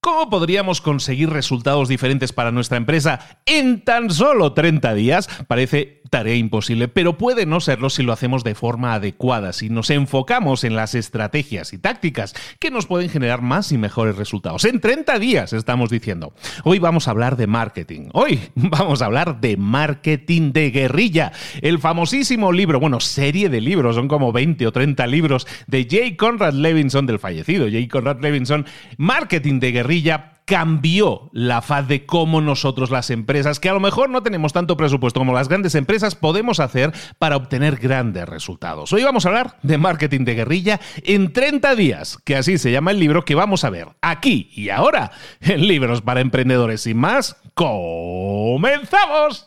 ¿Cómo podríamos conseguir resultados diferentes para nuestra empresa en tan solo 30 días? Parece tarea imposible, pero puede no serlo si lo hacemos de forma adecuada, si nos enfocamos en las estrategias y tácticas que nos pueden generar más y mejores resultados. En 30 días, estamos diciendo. Hoy vamos a hablar de marketing. Hoy vamos a hablar de marketing de guerrilla. El famosísimo libro, bueno, serie de libros, son como 20 o 30 libros de J. Conrad Levinson, del fallecido J. Conrad Levinson, Marketing de guerrilla cambió la faz de cómo nosotros las empresas, que a lo mejor no tenemos tanto presupuesto como las grandes empresas, podemos hacer para obtener grandes resultados. Hoy vamos a hablar de marketing de guerrilla en 30 días, que así se llama el libro que vamos a ver aquí y ahora en Libros para Emprendedores. Sin más, comenzamos.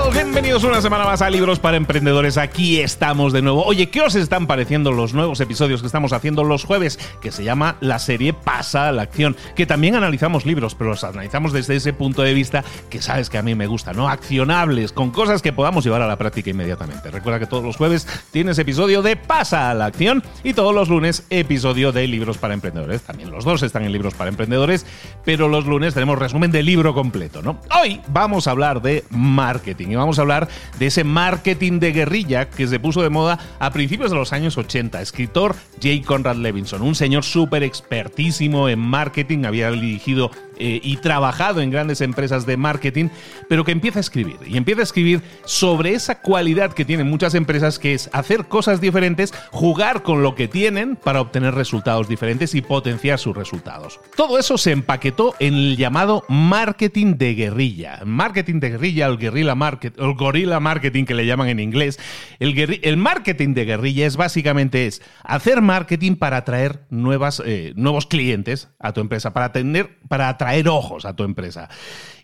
Bienvenidos una semana más a Libros para Emprendedores. Aquí estamos de nuevo. Oye, ¿qué os están pareciendo los nuevos episodios que estamos haciendo los jueves? Que se llama la serie Pasa a la Acción, que también analizamos libros, pero los analizamos desde ese punto de vista que sabes que a mí me gusta, ¿no? Accionables, con cosas que podamos llevar a la práctica inmediatamente. Recuerda que todos los jueves tienes episodio de Pasa a la Acción y todos los lunes episodio de Libros para Emprendedores. También los dos están en Libros para Emprendedores, pero los lunes tenemos resumen de libro completo, ¿no? Hoy vamos a hablar de marketing vamos a hablar de ese marketing de guerrilla que se puso de moda a principios de los años 80. Escritor J. Conrad Levinson, un señor súper expertísimo en marketing, había dirigido eh, y trabajado en grandes empresas de marketing, pero que empieza a escribir. Y empieza a escribir sobre esa cualidad que tienen muchas empresas, que es hacer cosas diferentes, jugar con lo que tienen para obtener resultados diferentes y potenciar sus resultados. Todo eso se empaquetó en el llamado marketing de guerrilla. Marketing de guerrilla, el guerrilla market, el gorilla marketing que le llaman en inglés. El, el marketing de guerrilla es básicamente es hacer marketing para atraer nuevas, eh, nuevos clientes a tu empresa, para, tener, para atraer ojos a tu empresa.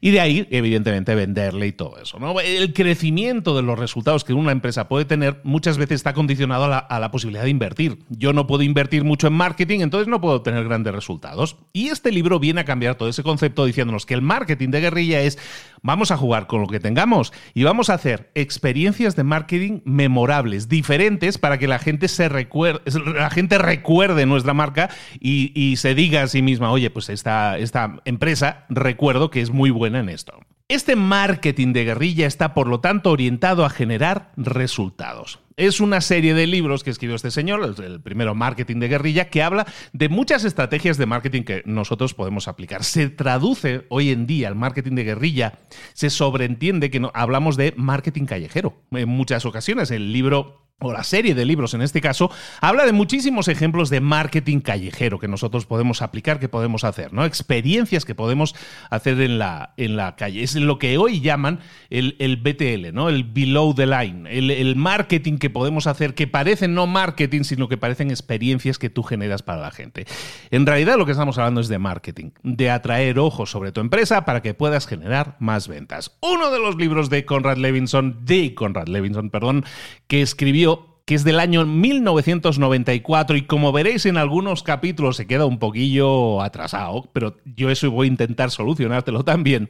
Y de ahí, evidentemente, venderle y todo eso. ¿no? El crecimiento de los resultados que una empresa puede tener muchas veces está condicionado a la, posibilidad de invertir. Yo no puedo invertir mucho en marketing, entonces no puedo obtener grandes resultados. Y este libro viene a cambiar todo ese concepto diciéndonos que el marketing de guerrilla es vamos a jugar con lo que tengamos y vamos a hacer experiencias de marketing memorables, diferentes, para que la gente se recuerde, la gente recuerde nuestra marca y, y se diga a sí misma, oye, pues esta, esta empresa recuerdo que es muy buena en esto. Este marketing de guerrilla está, por lo tanto, orientado a generar resultados. Es una serie de libros que escribió este señor, el primero Marketing de Guerrilla, que habla de muchas estrategias de marketing que nosotros podemos aplicar. Se traduce hoy en día el marketing de guerrilla, se sobreentiende que no, hablamos de marketing callejero. En muchas ocasiones el libro o la serie de libros en este caso, habla de muchísimos ejemplos de marketing callejero que nosotros podemos aplicar, que podemos hacer, ¿no? Experiencias que podemos hacer en la, en la calle. Es lo que hoy llaman el, el BTL, ¿no? El below the line, el, el, marketing que podemos hacer, que parecen no marketing, sino que parecen experiencias que tú generas para la gente. En realidad lo que estamos hablando es de marketing, de atraer ojos sobre tu empresa para que puedas generar más ventas. Uno de los libros de Conrad Levinson, de Conrad Levinson, perdón, que escribió que es del año 1994 y como veréis en algunos capítulos se queda un poquillo atrasado, pero yo eso voy a intentar solucionártelo también.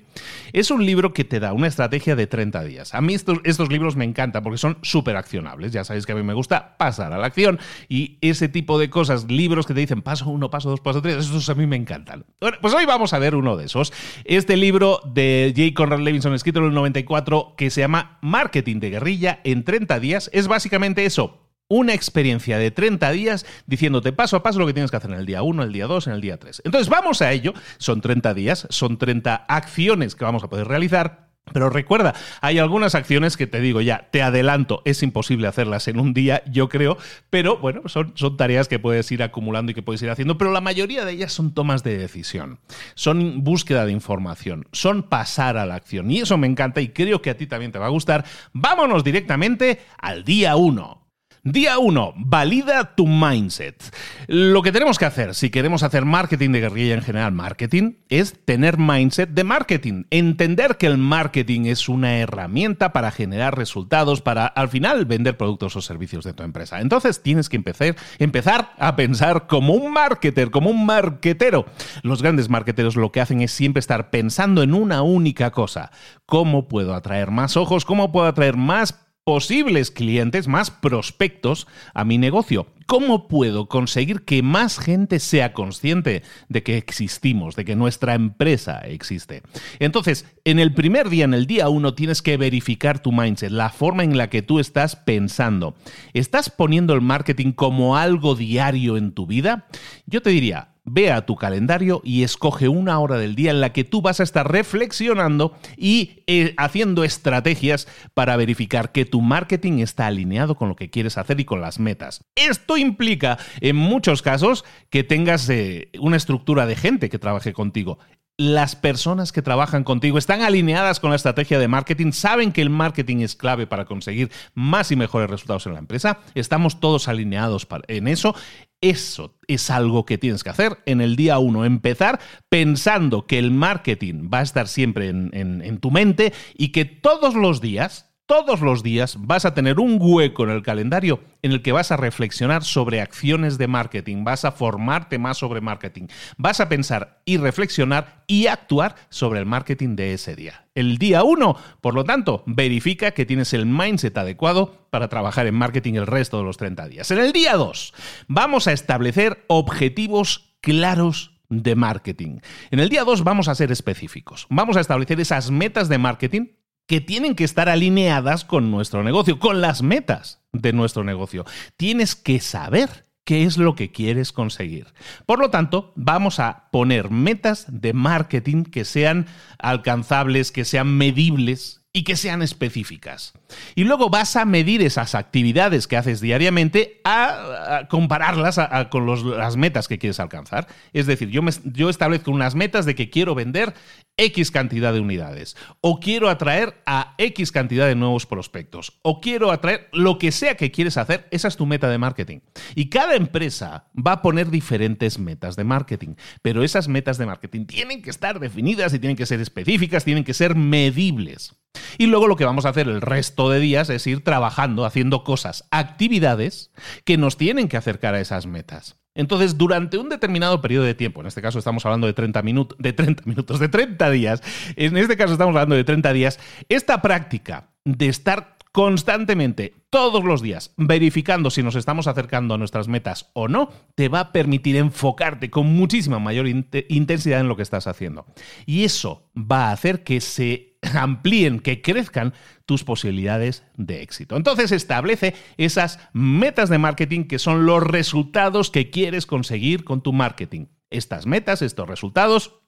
Es un libro que te da una estrategia de 30 días. A mí estos, estos libros me encantan porque son súper accionables. Ya sabéis que a mí me gusta pasar a la acción y ese tipo de cosas, libros que te dicen paso uno, paso dos, paso tres, esos a mí me encantan. Bueno, pues hoy vamos a ver uno de esos. Este libro de J. Conrad Levinson, escrito en el 94, que se llama Marketing de guerrilla en 30 días, es básicamente eso una experiencia de 30 días diciéndote paso a paso lo que tienes que hacer en el día 1, el día 2, en el día 3. Entonces vamos a ello, son 30 días, son 30 acciones que vamos a poder realizar. Pero recuerda, hay algunas acciones que te digo ya, te adelanto, es imposible hacerlas en un día, yo creo, pero bueno, son, tareas que puedes ir acumulando y que puedes ir haciendo, pero la mayoría de ellas son tomas de decisión, son búsqueda de información, son pasar a la acción. Y eso me encanta y creo que a ti también te va a gustar. Vámonos directamente al día 1. Día 1. Valida tu mindset. Lo que tenemos que hacer, si queremos hacer marketing de guerrilla en general, marketing, es tener mindset de marketing. Entender que el marketing es una herramienta para generar resultados, para al final vender productos o servicios de tu empresa. Entonces tienes que empezar, empezar a pensar como un marketer, como un marketero. Los grandes marketeros lo que hacen es siempre estar pensando en una única cosa. ¿Cómo puedo atraer más ojos? ¿Cómo puedo atraer más posibles clientes, más prospectos a mi negocio. ¿Cómo puedo conseguir que más gente sea consciente de que existimos, de que nuestra empresa existe? Entonces, en el primer día, en el día uno, tienes que verificar tu mindset, la forma en la que tú estás pensando. ¿Estás poniendo el marketing como algo diario en tu vida? Yo te diría, Ve a tu calendario y escoge una hora del día en la que tú vas a estar reflexionando y eh, haciendo estrategias para verificar que tu marketing está alineado con lo que quieres hacer y con las metas. Esto implica, en muchos casos, que tengas eh, una estructura de gente que trabaje contigo las personas que trabajan contigo están alineadas con la estrategia de marketing, saben que el marketing es clave para conseguir más y mejores resultados en la empresa, estamos todos alineados en eso. Eso es algo que tienes que hacer en el día uno, empezar pensando que el marketing va a estar siempre en, en tu mente y que todos los días todos los días vas a tener un hueco en el calendario en el que vas a reflexionar sobre acciones de marketing, vas a formarte más sobre marketing, vas a pensar y reflexionar y actuar sobre el marketing de ese día. El día 1, por lo tanto, verifica que tienes el mindset adecuado para trabajar en marketing el resto de los 30 días. En el día 2, vamos a establecer objetivos claros de marketing. En el día 2 vamos a ser específicos. Vamos a establecer esas metas de marketing que tienen que estar alineadas con nuestro negocio, con las metas de nuestro negocio. Tienes que saber qué es lo que quieres conseguir. Por lo tanto, vamos a poner metas de marketing que sean alcanzables, que sean medibles y que sean específicas. Y luego vas a medir esas actividades que haces diariamente a, compararlas con las metas que quieres alcanzar. Es decir, yo, yo establezco unas metas de que quiero vender X cantidad de unidades, o quiero atraer a X cantidad de nuevos prospectos, o quiero atraer lo que sea que quieres hacer, esa es tu meta de marketing. Y cada empresa va a poner diferentes metas de marketing, pero esas metas de marketing tienen que estar definidas y tienen que ser específicas, tienen que ser medibles. Y luego lo que vamos a hacer el resto de días es ir trabajando, haciendo cosas, actividades que nos tienen que acercar a esas metas. Entonces, durante un determinado periodo de tiempo, en este caso estamos hablando de 30, minutos, de 30 minutos, de 30 días, en este caso estamos hablando de 30 días, esta práctica de estar constantemente, todos los días, verificando si nos estamos acercando a nuestras metas o no, te va a permitir enfocarte con muchísima mayor intensidad en lo que estás haciendo. Y eso va a hacer que se amplíen, que crezcan tus posibilidades de éxito. Entonces establece esas metas de marketing que son los resultados que quieres conseguir con tu marketing. Estas metas, estos resultados,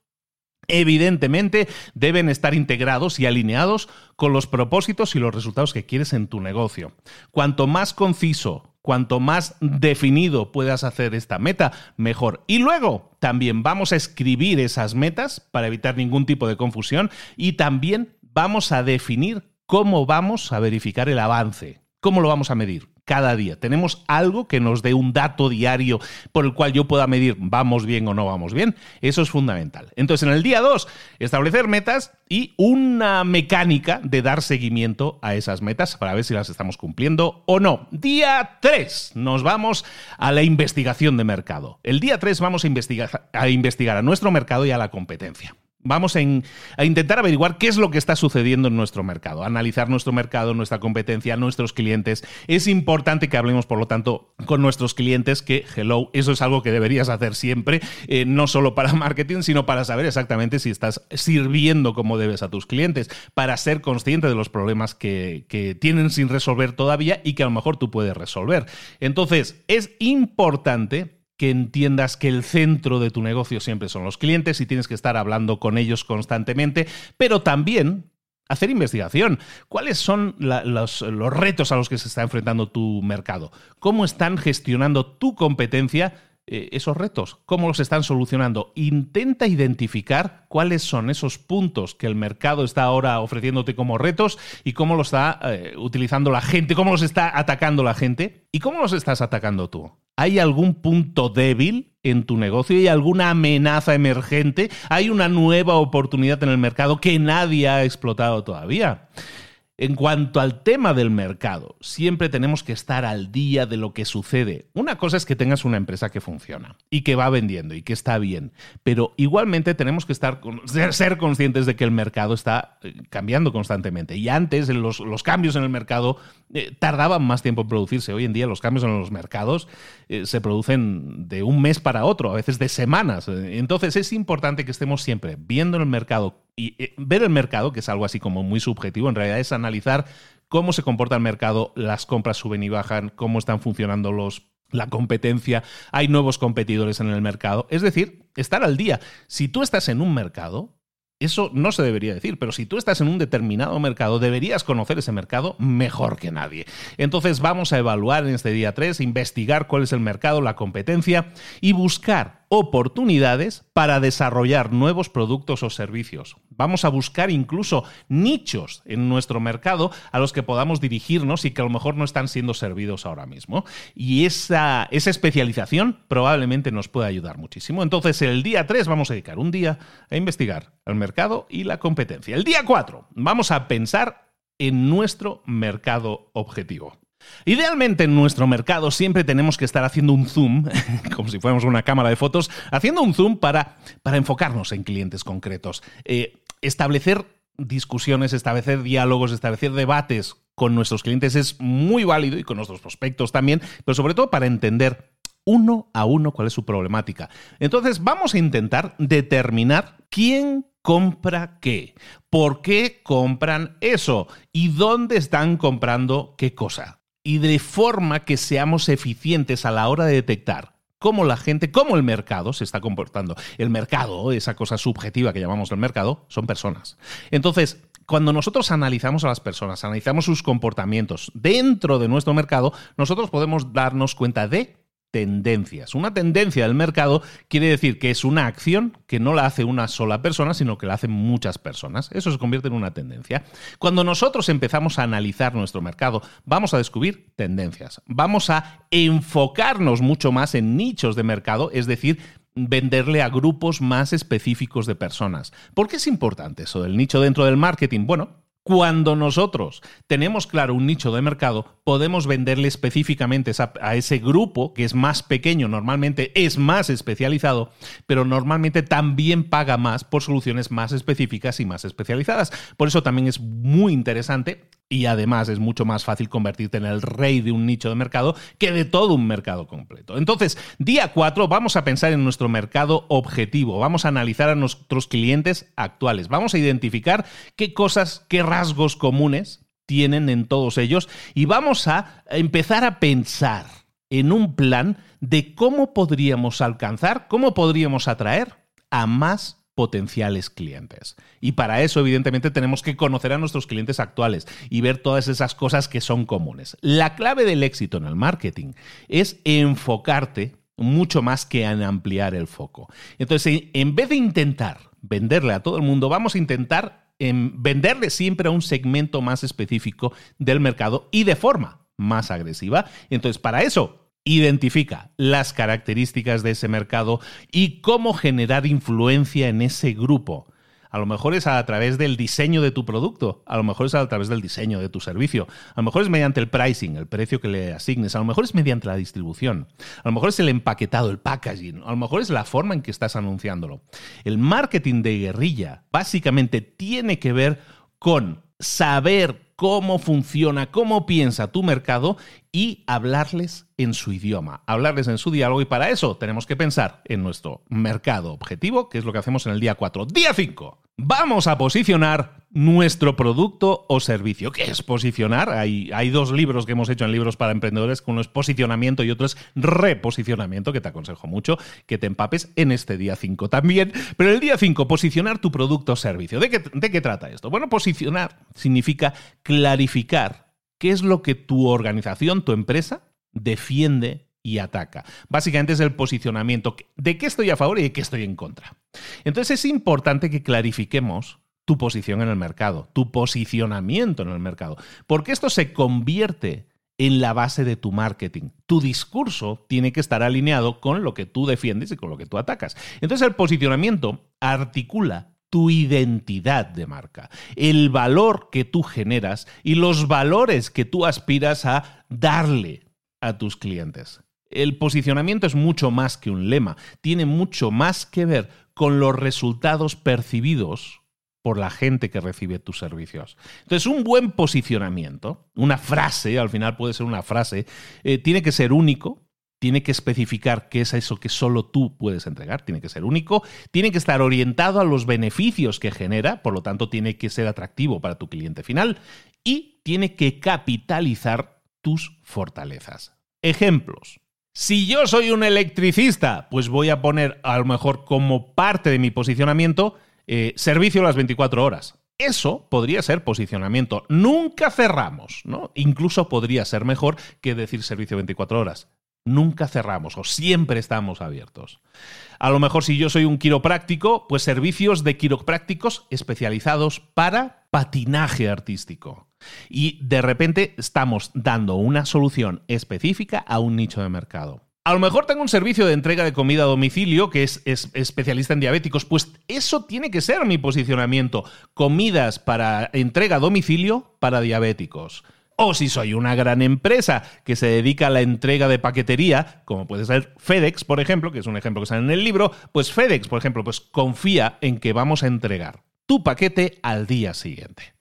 evidentemente deben estar integrados y alineados con los propósitos y los resultados que quieres en tu negocio. Cuanto más conciso, cuanto más definido puedas hacer esta meta, mejor. Y luego también vamos a escribir esas metas para evitar ningún tipo de confusión y también vamos a definir cómo vamos a verificar el avance, cómo lo vamos a medir cada día. Tenemos algo que nos dé un dato diario por el cual yo pueda medir vamos bien o no vamos bien. Eso es fundamental. Entonces, en el día 2, establecer metas y una mecánica de dar seguimiento a esas metas para ver si las estamos cumpliendo o no. Día 3, nos vamos a la investigación de mercado. El día 3 vamos a investigar, a investigar a nuestro mercado y a la competencia. Vamos a, intentar averiguar qué es lo que está sucediendo en nuestro mercado, analizar nuestro mercado, nuestra competencia, nuestros clientes. Es importante que hablemos, por lo tanto, con nuestros clientes, que, hello, eso es algo que deberías hacer siempre, eh, no solo para marketing, sino para saber exactamente si estás sirviendo como debes a tus clientes, para ser consciente de los problemas que, que tienen sin resolver todavía y que a lo mejor tú puedes resolver. Entonces, es importante que entiendas que el centro de tu negocio siempre son los clientes y tienes que estar hablando con ellos constantemente, pero también hacer investigación. ¿Cuáles son los, retos a los que se está enfrentando tu mercado? ¿Cómo están gestionando tu competencia eh, esos retos? ¿Cómo los están solucionando? Intenta identificar cuáles son esos puntos que el mercado está ahora ofreciéndote como retos y cómo los está eh, utilizando la gente, cómo los está atacando la gente y cómo los estás atacando tú. ¿Hay algún punto débil en tu negocio? ¿Hay alguna amenaza emergente? ¿Hay una nueva oportunidad en el mercado que nadie ha explotado todavía? En cuanto al tema del mercado, siempre tenemos que estar al día de lo que sucede. Una cosa es que tengas una empresa que funciona y que va vendiendo y que está bien, pero igualmente tenemos que estar, ser conscientes de que el mercado está eh, cambiando constantemente. Y antes los, los cambios en el mercado eh, tardaban más tiempo en producirse. Hoy en día los cambios en los mercados eh, se producen de un mes para otro, a veces de semanas. Entonces es importante que estemos siempre viendo el mercado y ver el mercado, que es algo así como muy subjetivo, en realidad es analizar cómo se comporta el mercado, las compras suben y bajan, cómo están funcionando los la competencia, hay nuevos competidores en el mercado. Es decir, estar al día. Si tú estás en un mercado, eso no se debería decir, pero si tú estás en un determinado mercado, deberías conocer ese mercado mejor que nadie. Entonces vamos a evaluar en este día 3, investigar cuál es el mercado, la competencia y buscar oportunidades para desarrollar nuevos productos o servicios. Vamos a buscar incluso nichos en nuestro mercado a los que podamos dirigirnos y que a lo mejor no están siendo servidos ahora mismo. Y esa, especialización probablemente nos pueda ayudar muchísimo. Entonces, el día 3 vamos a dedicar un día a investigar el mercado y la competencia. El día 4 vamos a pensar en nuestro mercado objetivo. Idealmente en nuestro mercado siempre tenemos que estar haciendo un zoom, como si fuéramos una cámara de fotos, haciendo un zoom para, para enfocarnos en clientes concretos, eh, establecer discusiones, establecer diálogos, establecer debates con nuestros clientes es muy válido y con nuestros prospectos también, pero sobre todo para entender uno a uno cuál es su problemática. Entonces vamos a intentar determinar quién compra qué, por qué compran eso y dónde están comprando qué cosa. Y de forma que seamos eficientes a la hora de detectar cómo la gente, cómo el mercado se está comportando. El mercado, esa cosa subjetiva que llamamos el mercado, son personas. Entonces, cuando nosotros analizamos a las personas, analizamos sus comportamientos dentro de nuestro mercado, nosotros podemos darnos cuenta de tendencias. Una tendencia del mercado quiere decir que es una acción que no la hace una sola persona, sino que la hacen muchas personas. Eso se convierte en una tendencia. Cuando nosotros empezamos a analizar nuestro mercado, vamos a descubrir tendencias. Vamos a enfocarnos mucho más en nichos de mercado, es decir, venderle a grupos más específicos de personas. ¿Por qué es importante eso del nicho dentro del marketing? Bueno, cuando nosotros tenemos claro un nicho de mercado, podemos venderle específicamente a ese grupo que es más pequeño, normalmente es más especializado, pero normalmente también paga más por soluciones más específicas y más especializadas. Por eso también es muy interesante y además es mucho más fácil convertirte en el rey de un nicho de mercado que de todo un mercado completo. Entonces, día 4 vamos a pensar en nuestro mercado objetivo, vamos a analizar a nuestros clientes actuales, vamos a identificar qué cosas, qué rasgos comunes tienen en todos ellos y vamos a empezar a pensar en un plan de cómo podríamos alcanzar, cómo podríamos atraer a más potenciales clientes. Y para eso, evidentemente, tenemos que conocer a nuestros clientes actuales y ver todas esas cosas que son comunes. La clave del éxito en el marketing es enfocarte mucho más que en ampliar el foco. Entonces, en vez de intentar venderle a todo el mundo, vamos a intentar venderle siempre a un segmento más específico del mercado y de forma más agresiva. Entonces, para eso Identifica las características de ese mercado y cómo generar influencia en ese grupo. A lo mejor es a través del diseño de tu producto, a lo mejor es a través del diseño de tu servicio, a lo mejor es mediante el pricing, el precio que le asignes, a lo mejor es mediante la distribución, a lo mejor es el empaquetado, el packaging, a lo mejor es la forma en que estás anunciándolo. El marketing de guerrilla básicamente tiene que ver con saber cómo funciona, cómo piensa tu mercado y hablarles en su idioma, hablarles en su diálogo y para eso tenemos que pensar en nuestro mercado objetivo, que es lo que hacemos en el día 4. Día 5. Vamos a posicionar nuestro producto o servicio. ¿Qué es posicionar? Hay, hay, dos libros que hemos hecho en libros para emprendedores, uno es posicionamiento y otro es reposicionamiento, que te aconsejo mucho que te empapes en este día 5 también. Pero el día 5, posicionar tu producto o servicio. ¿De qué, ¿De qué trata esto? Bueno, posicionar significa clarificar qué es lo que tu organización, tu empresa, defiende y ataca. Básicamente es el posicionamiento de qué estoy a favor y de qué estoy en contra. Entonces es importante que clarifiquemos tu posición en el mercado, tu posicionamiento en el mercado, porque esto se convierte en la base de tu marketing. Tu discurso tiene que estar alineado con lo que tú defiendes y con lo que tú atacas. Entonces el posicionamiento articula tu identidad de marca, el valor que tú generas y los valores que tú aspiras a darle a tus clientes. El posicionamiento es mucho más que un lema, tiene mucho más que ver con los resultados percibidos por la gente que recibe tus servicios. Entonces, un buen posicionamiento, una frase, al final puede ser una frase, eh, tiene que ser único, tiene que especificar qué es eso que solo tú puedes entregar, tiene que ser único, tiene que estar orientado a los beneficios que genera, por lo tanto tiene que ser atractivo para tu cliente final y tiene que capitalizar tus fortalezas. Ejemplos. Si yo soy un electricista, pues voy a poner a lo mejor como parte de mi posicionamiento eh, servicio a las 24 horas. Eso podría ser posicionamiento. Nunca cerramos, ¿no? Incluso podría ser mejor que decir servicio 24 horas. Nunca cerramos o siempre estamos abiertos. A lo mejor si yo soy un quiropráctico, pues servicios de quiroprácticos especializados para patinaje artístico. Y de repente estamos dando una solución específica a un nicho de mercado. A lo mejor tengo un servicio de entrega de comida a domicilio que es, especialista en diabéticos. Pues eso tiene que ser mi posicionamiento. Comidas para entrega a domicilio para diabéticos. O si soy una gran empresa que se dedica a la entrega de paquetería, como puede ser FedEx, por ejemplo, que es un ejemplo que sale en el libro, pues FedEx, por ejemplo, pues confía en que vamos a entregar tu paquete al día siguiente.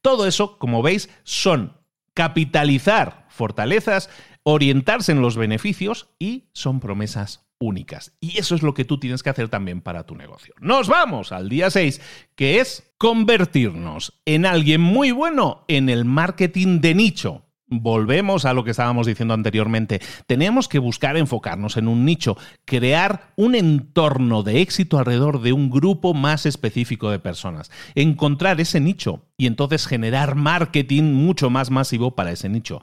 Todo eso, como veis, son capitalizar fortalezas, orientarse en los beneficios y son promesas únicas. Y eso es lo que tú tienes que hacer también para tu negocio. Nos vamos al día 6, que es convertirnos en alguien muy bueno en el marketing de nicho. volvemos a lo que estábamos diciendo anteriormente. Tenemos que buscar enfocarnos en un nicho, crear un entorno de éxito alrededor de un grupo más específico de personas, encontrar ese nicho y entonces generar marketing mucho más masivo para ese nicho.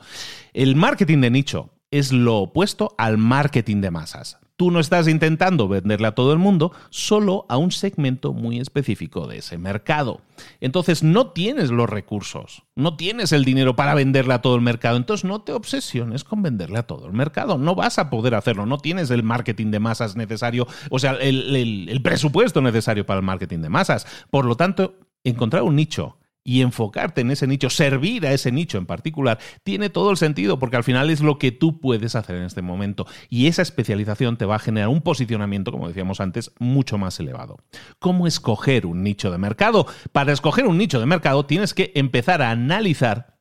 El marketing de nicho es lo opuesto al marketing de masas. Tú no estás intentando venderle a todo el mundo, solo a un segmento muy específico de ese mercado. Entonces no tienes los recursos, no tienes el dinero para venderle a todo el mercado, entonces no te obsesiones con venderle a todo el mercado, no vas a poder hacerlo, no tienes el marketing de masas necesario, o sea, el, el presupuesto necesario para el marketing de masas. Por lo tanto, encontrar un nicho y enfocarte en ese nicho, servir a ese nicho en particular, tiene todo el sentido porque al final es lo que tú puedes hacer en este momento y esa especialización te va a generar un posicionamiento, como decíamos antes, mucho más elevado. ¿Cómo escoger un nicho de mercado? Para escoger un nicho de mercado tienes que empezar a analizar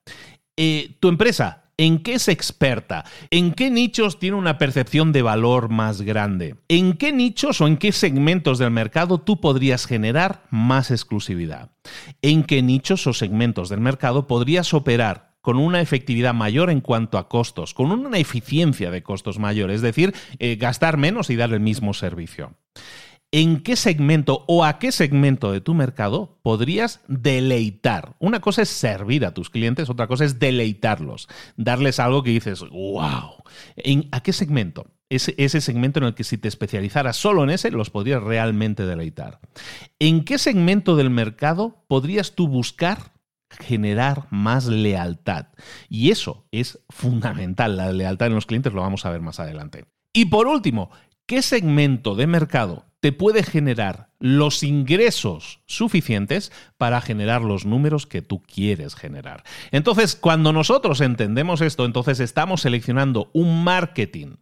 eh, tu empresa, ¿En qué es experta? ¿En qué nichos tiene una percepción de valor más grande? ¿En qué nichos o en qué segmentos del mercado tú podrías generar más exclusividad? ¿En qué nichos o segmentos del mercado podrías operar con una efectividad mayor en cuanto a costos, con una eficiencia de costos mayor, es decir, eh, gastar menos y dar el mismo servicio en qué segmento o a qué segmento de tu mercado podrías deleitar. Una cosa es servir a tus clientes, otra cosa es deleitarlos, darles algo que dices, wow. ¿En, ¿A qué segmento? Ese, ese segmento en el que si te especializaras solo en ese, los podrías realmente deleitar. ¿En qué segmento del mercado podrías tú buscar generar más lealtad? Y eso es fundamental, la lealtad en los clientes lo vamos a ver más adelante. Y por último, ¿qué segmento de mercado te puede generar los ingresos suficientes para generar los números que tú quieres generar. Entonces, cuando nosotros entendemos esto, entonces estamos seleccionando un marketing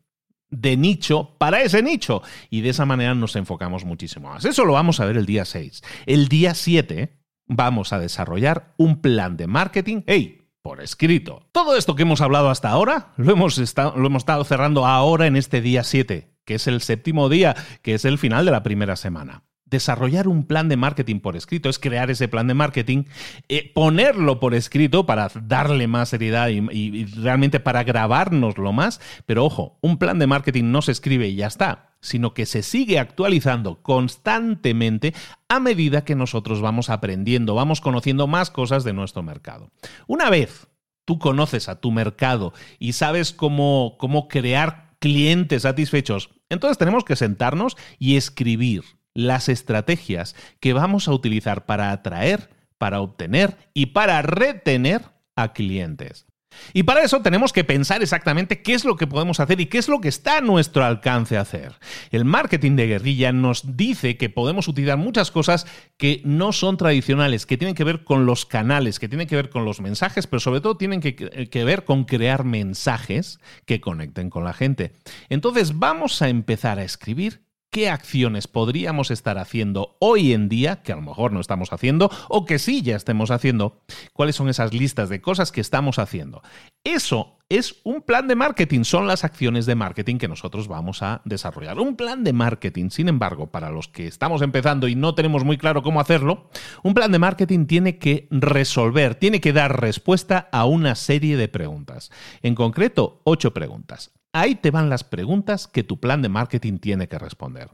de nicho para ese nicho y de esa manera nos enfocamos muchísimo más. Eso lo vamos a ver el día 6. El día 7 vamos a desarrollar un plan de marketing. ¡Hey! por escrito. Todo esto que hemos hablado hasta ahora lo hemos, estado, lo hemos estado cerrando ahora en este día 7 que es el séptimo día, que es el final de la primera semana. Desarrollar un plan de marketing por escrito es crear ese plan de marketing, eh, ponerlo por escrito para darle más seriedad y, realmente para grabárnoslo más. Pero ojo, un plan de marketing no se escribe y ya está, sino que se sigue actualizando constantemente a medida que nosotros vamos aprendiendo, vamos conociendo más cosas de nuestro mercado. Una vez tú conoces a tu mercado y sabes cómo, cómo crear clientes satisfechos entonces tenemos que sentarnos y escribir las estrategias que vamos a utilizar para atraer, para obtener y para retener a clientes. Y para eso tenemos que pensar exactamente qué es lo que podemos hacer y qué es lo que está a nuestro alcance hacer. El marketing de guerrilla nos dice que podemos utilizar muchas cosas que no son tradicionales, que tienen que ver con los canales, que tienen que ver con los mensajes, pero sobre todo tienen que, que ver con crear mensajes que conecten con la gente. Entonces vamos a empezar a escribir qué acciones podríamos estar haciendo hoy en día, que a lo mejor no estamos haciendo, o que sí ya estemos haciendo, cuáles son esas listas de cosas que estamos haciendo. Eso es un plan de marketing, son las acciones de marketing que nosotros vamos a desarrollar. Un plan de marketing, sin embargo, para los que estamos empezando y no tenemos muy claro cómo hacerlo, un plan de marketing tiene que resolver, tiene que dar respuesta a una serie de preguntas. En concreto, ocho preguntas. Ahí te van las preguntas que tu plan de marketing tiene que responder.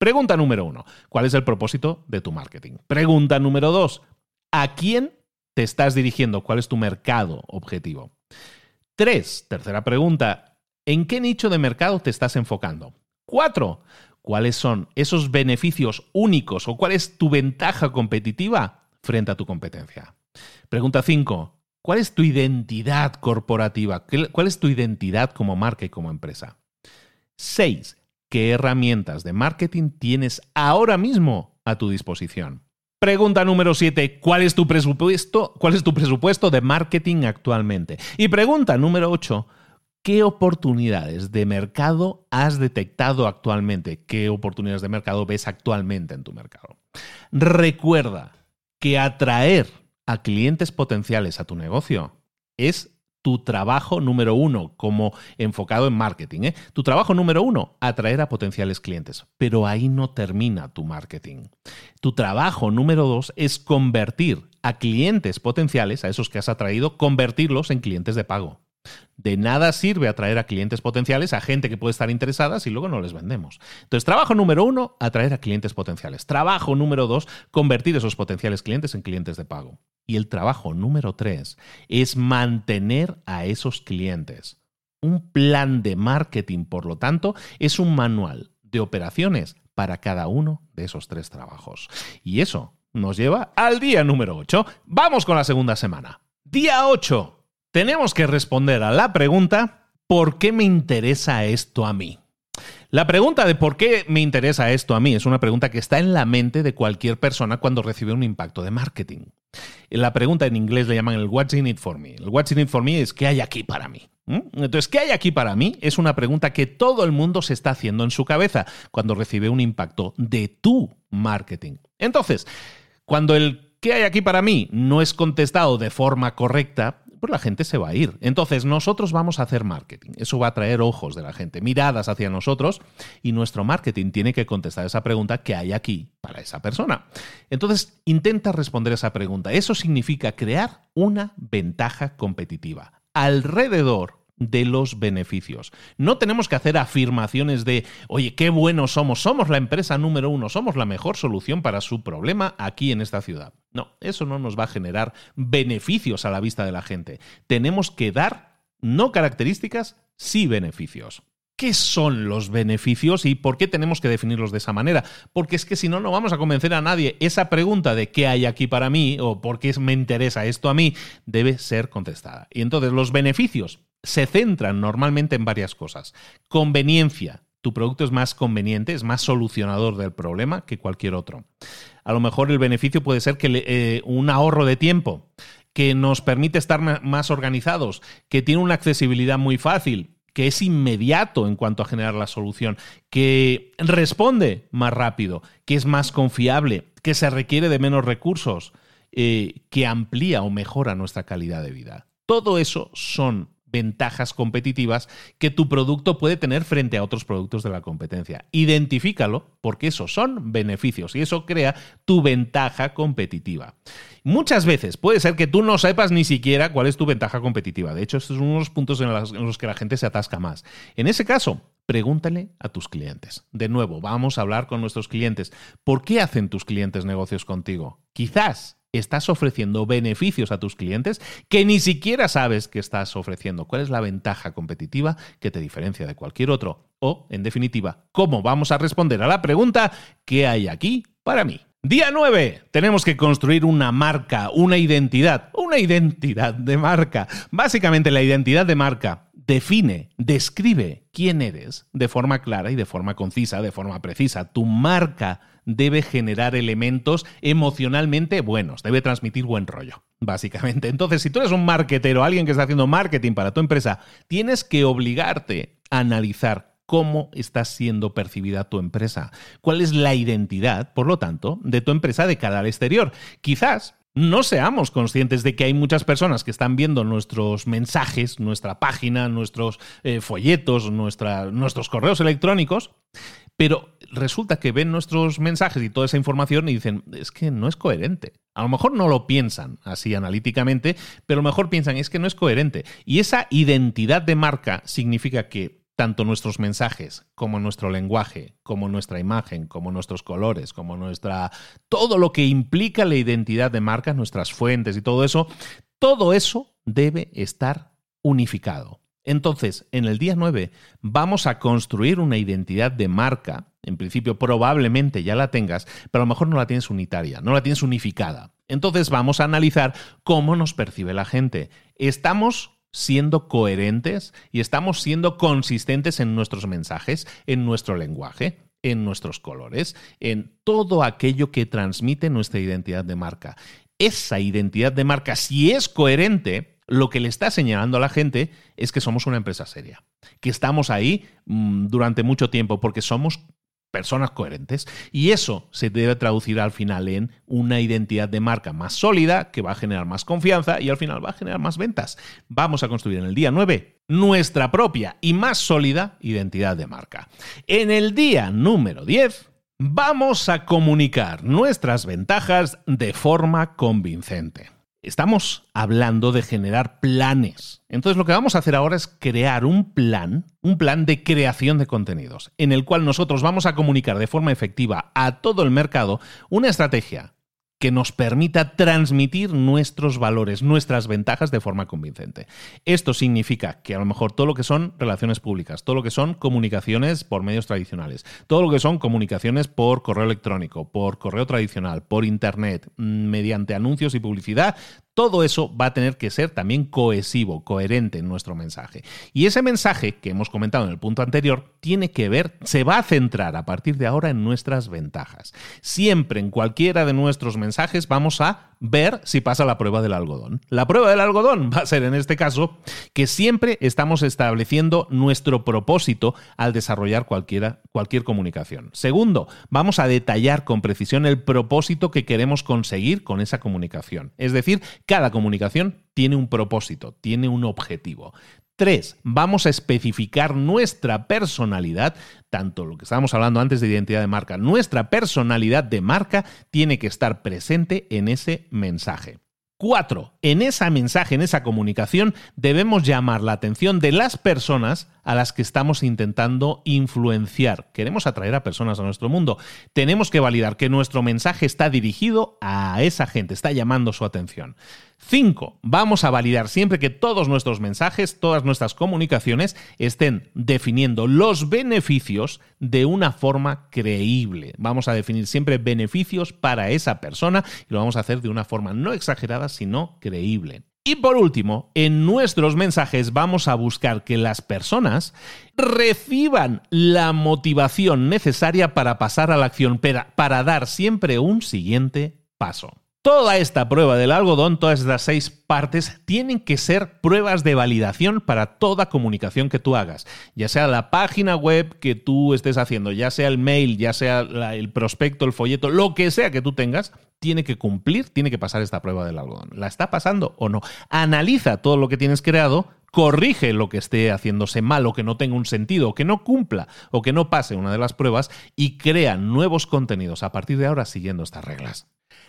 Pregunta número uno, ¿cuál es el propósito de tu marketing? Pregunta número dos, ¿a quién te estás dirigiendo? ¿Cuál es tu mercado objetivo? Tres, tercera pregunta, ¿en qué nicho de mercado te estás enfocando? Cuatro, ¿cuáles son esos beneficios únicos o cuál es tu ventaja competitiva frente a tu competencia? Pregunta cinco, ¿Cuál es tu identidad corporativa? ¿Cuál es tu identidad como marca y como empresa? Seis, ¿qué herramientas de marketing tienes ahora mismo a tu disposición? Pregunta número 7. ¿Cuál es tu presupuesto? ¿Cuál es tu presupuesto de marketing actualmente? Y pregunta número 8. ¿Qué oportunidades de mercado has detectado actualmente? ¿Qué oportunidades de mercado ves actualmente en tu mercado? Recuerda que atraer a clientes potenciales a tu negocio es tu trabajo número uno, como enfocado en marketing. ¿eh? Tu trabajo número uno, atraer a potenciales clientes. Pero ahí no termina tu marketing. Tu trabajo número dos es convertir a clientes potenciales, a esos que has atraído, convertirlos en clientes de pago. De nada sirve atraer a clientes potenciales, a gente que puede estar interesada si luego no les vendemos. Entonces, trabajo número uno, atraer a clientes potenciales. Trabajo número dos, convertir esos potenciales clientes en clientes de pago. Y el trabajo número tres es mantener a esos clientes. Un plan de marketing, por lo tanto, es un manual de operaciones para cada uno de esos tres trabajos. Y eso nos lleva al día número 8. Vamos con la segunda semana. Día 8 tenemos que responder a la pregunta, ¿por qué me interesa esto a mí? La pregunta de por qué me interesa esto a mí es una pregunta que está en la mente de cualquier persona cuando recibe un impacto de marketing. La pregunta en inglés le llaman el What's in it for me. El What's in it for me es ¿qué hay aquí para mí? ¿Mm? Entonces, ¿qué hay aquí para mí? Es una pregunta que todo el mundo se está haciendo en su cabeza cuando recibe un impacto de tu marketing. Entonces, cuando el ¿qué hay aquí para mí? no es contestado de forma correcta, pues la gente se va a ir. Entonces nosotros vamos a hacer marketing. Eso va a traer ojos de la gente, miradas hacia nosotros y nuestro marketing tiene que contestar esa pregunta que hay aquí para esa persona. Entonces intenta responder esa pregunta. Eso significa crear una ventaja competitiva alrededor de los beneficios. No tenemos que hacer afirmaciones de, oye, qué buenos somos, somos la empresa número uno, somos la mejor solución para su problema aquí en esta ciudad. No, eso no nos va a generar beneficios a la vista de la gente. Tenemos que dar, no características, sí beneficios. ¿Qué son los beneficios y por qué tenemos que definirlos de esa manera? Porque es que si no, no vamos a convencer a nadie. Esa pregunta de qué hay aquí para mí o por qué me interesa esto a mí debe ser contestada. Y entonces los beneficios se centran normalmente en varias cosas. Conveniencia. Tu producto es más conveniente, es más solucionador del problema que cualquier otro. A lo mejor el beneficio puede ser que eh, un ahorro de tiempo, que nos permite estar más organizados, que tiene una accesibilidad muy fácil, que es inmediato en cuanto a generar la solución, que responde más rápido, que es más confiable, que se requiere de menos recursos, eh, que amplía o mejora nuestra calidad de vida. Todo eso son ventajas competitivas que tu producto puede tener frente a otros productos de la competencia. Identifícalo porque esos son beneficios y eso crea tu ventaja competitiva. Muchas veces puede ser que tú no sepas ni siquiera cuál es tu ventaja competitiva. De hecho, estos son uno de los puntos en los que la gente se atasca más. En ese caso, pregúntale a tus clientes. De nuevo, vamos a hablar con nuestros clientes. ¿Por qué hacen tus clientes negocios contigo? Quizás estás ofreciendo beneficios a tus clientes que ni siquiera sabes que estás ofreciendo. ¿Cuál es la ventaja competitiva que te diferencia de cualquier otro? O, en definitiva, ¿cómo vamos a responder a la pregunta ¿qué hay aquí para mí? Día 9. Tenemos que construir una marca, una identidad, una identidad de marca. Básicamente la identidad de marca define, describe quién eres de forma clara y de forma concisa, de forma precisa. Tu marca debe generar elementos emocionalmente buenos, debe transmitir buen rollo, básicamente. Entonces, si tú eres un marketero, alguien que está haciendo marketing para tu empresa, tienes que obligarte a analizar cómo está siendo percibida tu empresa, cuál es la identidad, por lo tanto, de tu empresa de cara al exterior. Quizás no seamos conscientes de que hay muchas personas que están viendo nuestros mensajes, nuestra página, nuestros eh, folletos, nuestros correos electrónicos pero resulta que ven nuestros mensajes y toda esa información y dicen, es que no es coherente. A lo mejor no lo piensan así analíticamente, pero a lo mejor piensan, es que no es coherente. Y esa identidad de marca significa que tanto nuestros mensajes, como nuestro lenguaje, como nuestra imagen, como nuestros colores, como nuestra. todo lo que implica la identidad de marca, nuestras fuentes y todo eso, todo eso debe estar unificado. Entonces, en el día 9 vamos a construir una identidad de marca. En principio, probablemente ya la tengas, pero a lo mejor no la tienes unitaria, no la tienes unificada. Entonces vamos a analizar cómo nos percibe la gente. ¿Estamos siendo coherentes y estamos siendo consistentes en nuestros mensajes, en nuestro lenguaje? en nuestros colores, en todo aquello que transmite nuestra identidad de marca. Esa identidad de marca, si es coherente, lo que le está señalando a la gente es que somos una empresa seria, que estamos ahí mm, durante mucho tiempo porque somos personas coherentes. Y eso se debe traducir al final en una identidad de marca más sólida, que va a generar más confianza y al final va a generar más ventas. Vamos a construir en el día 9 nuestra propia y más sólida identidad de marca. En el día número 10 vamos a comunicar nuestras ventajas de forma convincente. Estamos hablando de generar planes. Entonces lo que vamos a hacer ahora es crear un plan, un plan de creación de contenidos, en el cual nosotros vamos a comunicar de forma efectiva a todo el mercado una estrategia que nos permita transmitir nuestros valores, nuestras ventajas de forma convincente. Esto significa que a lo mejor todo lo que son relaciones públicas, todo lo que son comunicaciones por medios tradicionales, todo lo que son comunicaciones por correo electrónico, por correo tradicional, por internet, mm, mediante anuncios y publicidad, todo eso va a tener que ser también cohesivo, coherente en nuestro mensaje. Y ese mensaje que hemos comentado en el punto anterior tiene que ver, se va a centrar a partir de ahora en nuestras ventajas. Siempre en cualquiera de nuestros mensajes vamos a ver si pasa la prueba del algodón. La prueba del algodón va a ser en este caso que siempre estamos estableciendo nuestro propósito al desarrollar cualquiera, cualquier comunicación. Segundo, vamos a detallar con precisión el propósito que queremos conseguir con esa comunicación. Es decir, cada comunicación tiene un propósito, tiene un objetivo. Tres, vamos a especificar nuestra personalidad, tanto lo que estábamos hablando antes de identidad de marca, nuestra personalidad de marca tiene que estar presente en ese mensaje. Cuatro, en ese mensaje, en esa comunicación, debemos llamar la atención de las personas a las que estamos intentando influenciar. Queremos atraer a personas a nuestro mundo. Tenemos que validar que nuestro mensaje está dirigido a esa gente, está llamando su atención. Cinco, vamos a validar siempre que todos nuestros mensajes, todas nuestras comunicaciones estén definiendo los beneficios de una forma creíble. Vamos a definir siempre beneficios para esa persona y lo vamos a hacer de una forma no exagerada, sino creíble. Y por último, en nuestros mensajes vamos a buscar que las personas reciban la motivación necesaria para pasar a la acción, para, dar siempre un siguiente paso. Toda esta prueba del algodón, todas estas seis partes, tienen que ser pruebas de validación para toda comunicación que tú hagas. Ya sea la página web que tú estés haciendo, ya sea el mail, ya sea el prospecto, el folleto, lo que sea que tú tengas, tiene que cumplir, tiene que pasar esta prueba del algodón. ¿La está pasando o no? Analiza todo lo que tienes creado, corrige lo que esté haciéndose mal o que no tenga un sentido, o que no cumpla o que no pase una de las pruebas y crea nuevos contenidos a partir de ahora siguiendo estas reglas.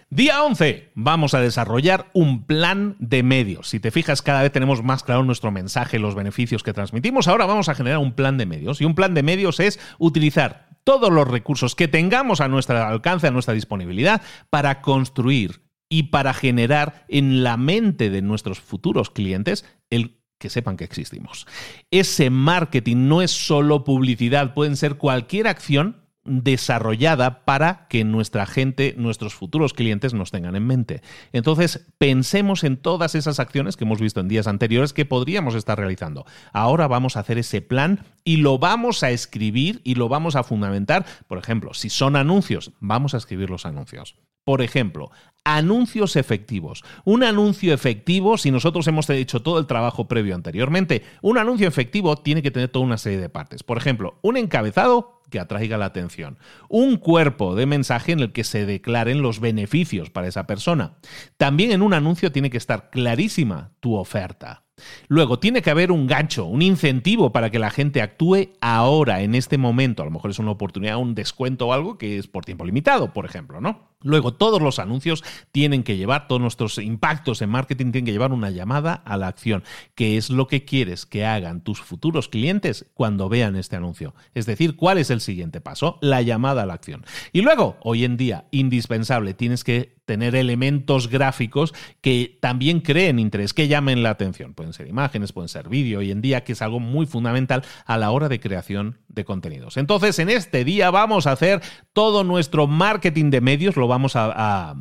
Día 11. Vamos a desarrollar un plan de medios. Si te fijas, cada vez tenemos más claro nuestro mensaje, los beneficios que transmitimos. Ahora vamos a generar un plan de medios. Y un plan de medios es utilizar todos los recursos que tengamos a nuestro alcance, a nuestra disponibilidad, para construir y para generar en la mente de nuestros futuros clientes el que sepan que existimos. Ese marketing no es solo publicidad, pueden ser cualquier acción desarrollada para que nuestra gente, nuestros futuros clientes nos tengan en mente. Entonces, pensemos en todas esas acciones que hemos visto en días anteriores que podríamos estar realizando. Ahora vamos a hacer ese plan y lo vamos a escribir y lo vamos a fundamentar. Por ejemplo, si son anuncios, vamos a escribir los anuncios. Por ejemplo, anuncios efectivos. Un anuncio efectivo, si nosotros hemos hecho todo el trabajo previo anteriormente, un anuncio efectivo tiene que tener toda una serie de partes. Por ejemplo, un encabezado que atraiga la atención. Un cuerpo de mensaje en el que se declaren los beneficios para esa persona. También en un anuncio tiene que estar clarísima tu oferta. Luego, tiene que haber un gancho, un incentivo para que la gente actúe ahora, en este momento. A lo mejor es una oportunidad, un descuento o algo que es por tiempo limitado, por ejemplo, ¿no? Luego, todos los anuncios tienen que llevar, todos nuestros impactos en marketing tienen que llevar una llamada a la acción, que es lo que quieres que hagan tus futuros clientes cuando vean este anuncio. Es decir, ¿cuál es el siguiente paso? La llamada a la acción. Y luego, hoy en día, indispensable, tienes que tener elementos gráficos que también creen interés, que llamen la atención. Pueden ser imágenes, pueden ser vídeo, hoy en día, que es algo muy fundamental a la hora de creación de contenidos. Entonces, en este día vamos a hacer todo nuestro marketing de medios, vamos a,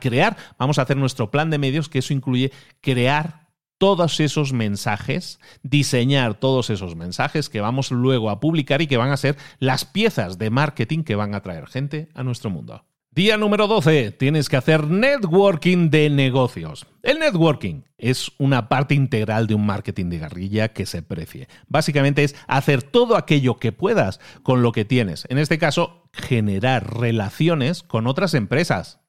crear, vamos a hacer nuestro plan de medios, que eso incluye crear todos esos mensajes, diseñar todos esos mensajes que vamos luego a publicar y que van a ser las piezas de marketing que van a traer gente a nuestro mundo. Día número 12. Tienes que hacer networking de negocios. El networking es una parte integral de un marketing de guerrilla que se precie. Básicamente es hacer todo aquello que puedas con lo que tienes. En este caso, generar relaciones con otras empresas.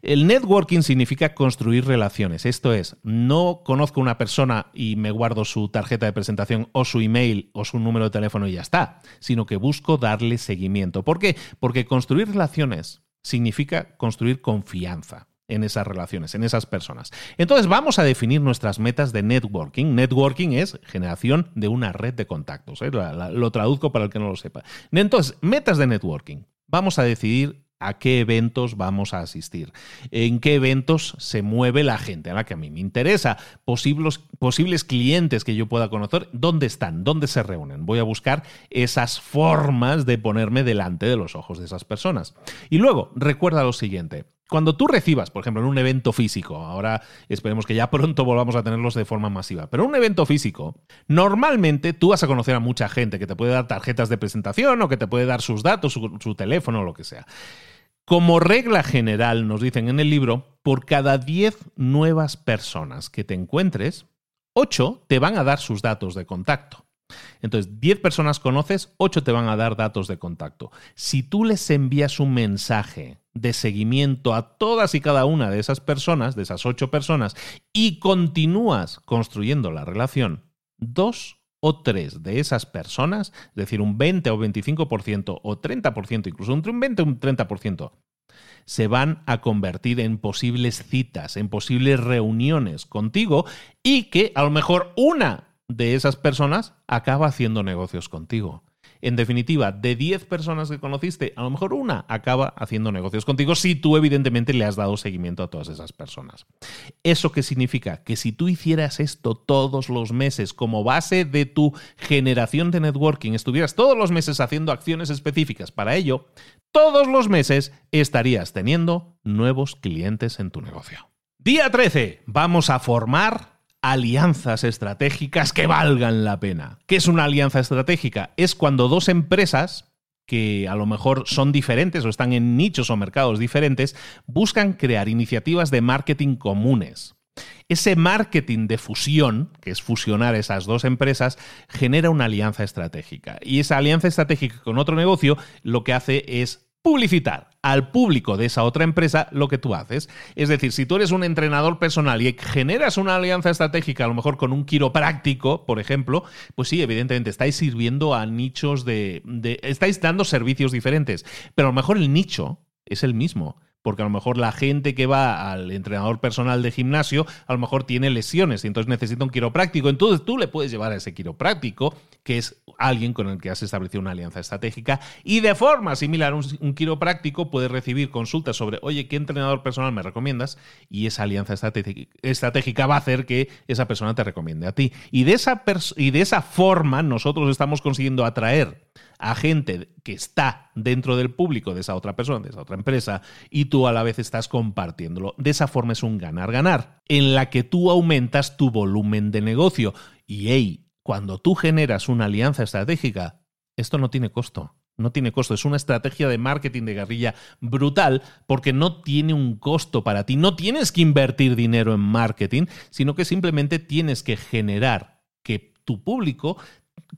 El networking significa construir relaciones. Esto es, no conozco una persona y me guardo su tarjeta de presentación o su email o su número de teléfono y ya está, sino que busco darle seguimiento. ¿Por qué? Porque construir relaciones significa construir confianza en esas relaciones, en esas personas. Entonces vamos a definir nuestras metas de networking. Networking es generación de una red de contactos. ¿eh? lo traduzco para el que no lo sepa. Entonces, metas de networking. Vamos a decidir a qué eventos vamos a asistir, en qué eventos se mueve la gente a la que a mí me interesa, posibles, posibles clientes que yo pueda conocer, dónde están, dónde se reúnen. Voy a buscar esas formas de ponerme delante de los ojos de esas personas. Y luego, recuerda lo siguiente, cuando tú recibas, por ejemplo, en un evento físico, ahora esperemos que ya pronto volvamos a tenerlos de forma masiva, pero en un evento físico, normalmente tú vas a conocer a mucha gente que te puede dar tarjetas de presentación o que te puede dar sus datos, su, su teléfono o lo que sea. Como regla general, nos dicen en el libro, por cada 10 nuevas personas que te encuentres, 8 te van a dar sus datos de contacto. Entonces, 10 personas conoces, 8 te van a dar datos de contacto. Si tú les envías un mensaje de seguimiento a todas y cada una de esas personas, de esas 8 personas, y continúas construyendo la relación, dos o tres de esas personas, es decir, un 20 o 25% o 30%, incluso entre un 20 o un 30%, se van a convertir en posibles citas, en posibles reuniones contigo y que a lo mejor una de esas personas acaba haciendo negocios contigo. En definitiva, de 10 personas que conociste, a lo mejor una acaba haciendo negocios contigo si tú evidentemente le has dado seguimiento a todas esas personas. ¿Eso qué significa? Que si tú hicieras esto todos los meses como base de tu generación de networking, estuvieras todos los meses haciendo acciones específicas para ello, todos los meses estarías teniendo nuevos clientes en tu negocio. Día 13. Vamos a formar alianzas estratégicas que valgan la pena. ¿Qué es una alianza estratégica? Es cuando dos empresas que a lo mejor son diferentes o están en nichos o mercados diferentes, buscan crear iniciativas de marketing comunes. Ese marketing de fusión, que es fusionar esas dos empresas, genera una alianza estratégica. Y esa alianza estratégica con otro negocio lo que hace es publicitar al público de esa otra empresa lo que tú haces. Es decir, si tú eres un entrenador personal y generas una alianza estratégica, a lo mejor con un quiropráctico, por ejemplo, pues sí, evidentemente estáis sirviendo a nichos de, estáis dando servicios diferentes, pero a lo mejor el nicho es el mismo porque a lo mejor la gente que va al entrenador personal de gimnasio a lo mejor tiene lesiones y entonces necesita un quiropráctico. Entonces tú le puedes llevar a ese quiropráctico, que es alguien con el que has establecido una alianza estratégica, y de forma similar un, quiropráctico puede recibir consultas sobre, oye, ¿qué entrenador personal me recomiendas? Y esa alianza estratégica va a hacer que esa persona te recomiende a ti. Y de esa, y de esa forma nosotros estamos consiguiendo atraer a gente que está dentro del público de esa otra persona, de esa otra empresa, y tú a la vez estás compartiéndolo. De esa forma es un ganar-ganar, en la que tú aumentas tu volumen de negocio. Y hey, cuando tú generas una alianza estratégica, esto no tiene costo. No tiene costo, es una estrategia de marketing de guerrilla brutal porque no tiene un costo para ti. No tienes que invertir dinero en marketing, sino que simplemente tienes que generar que tu público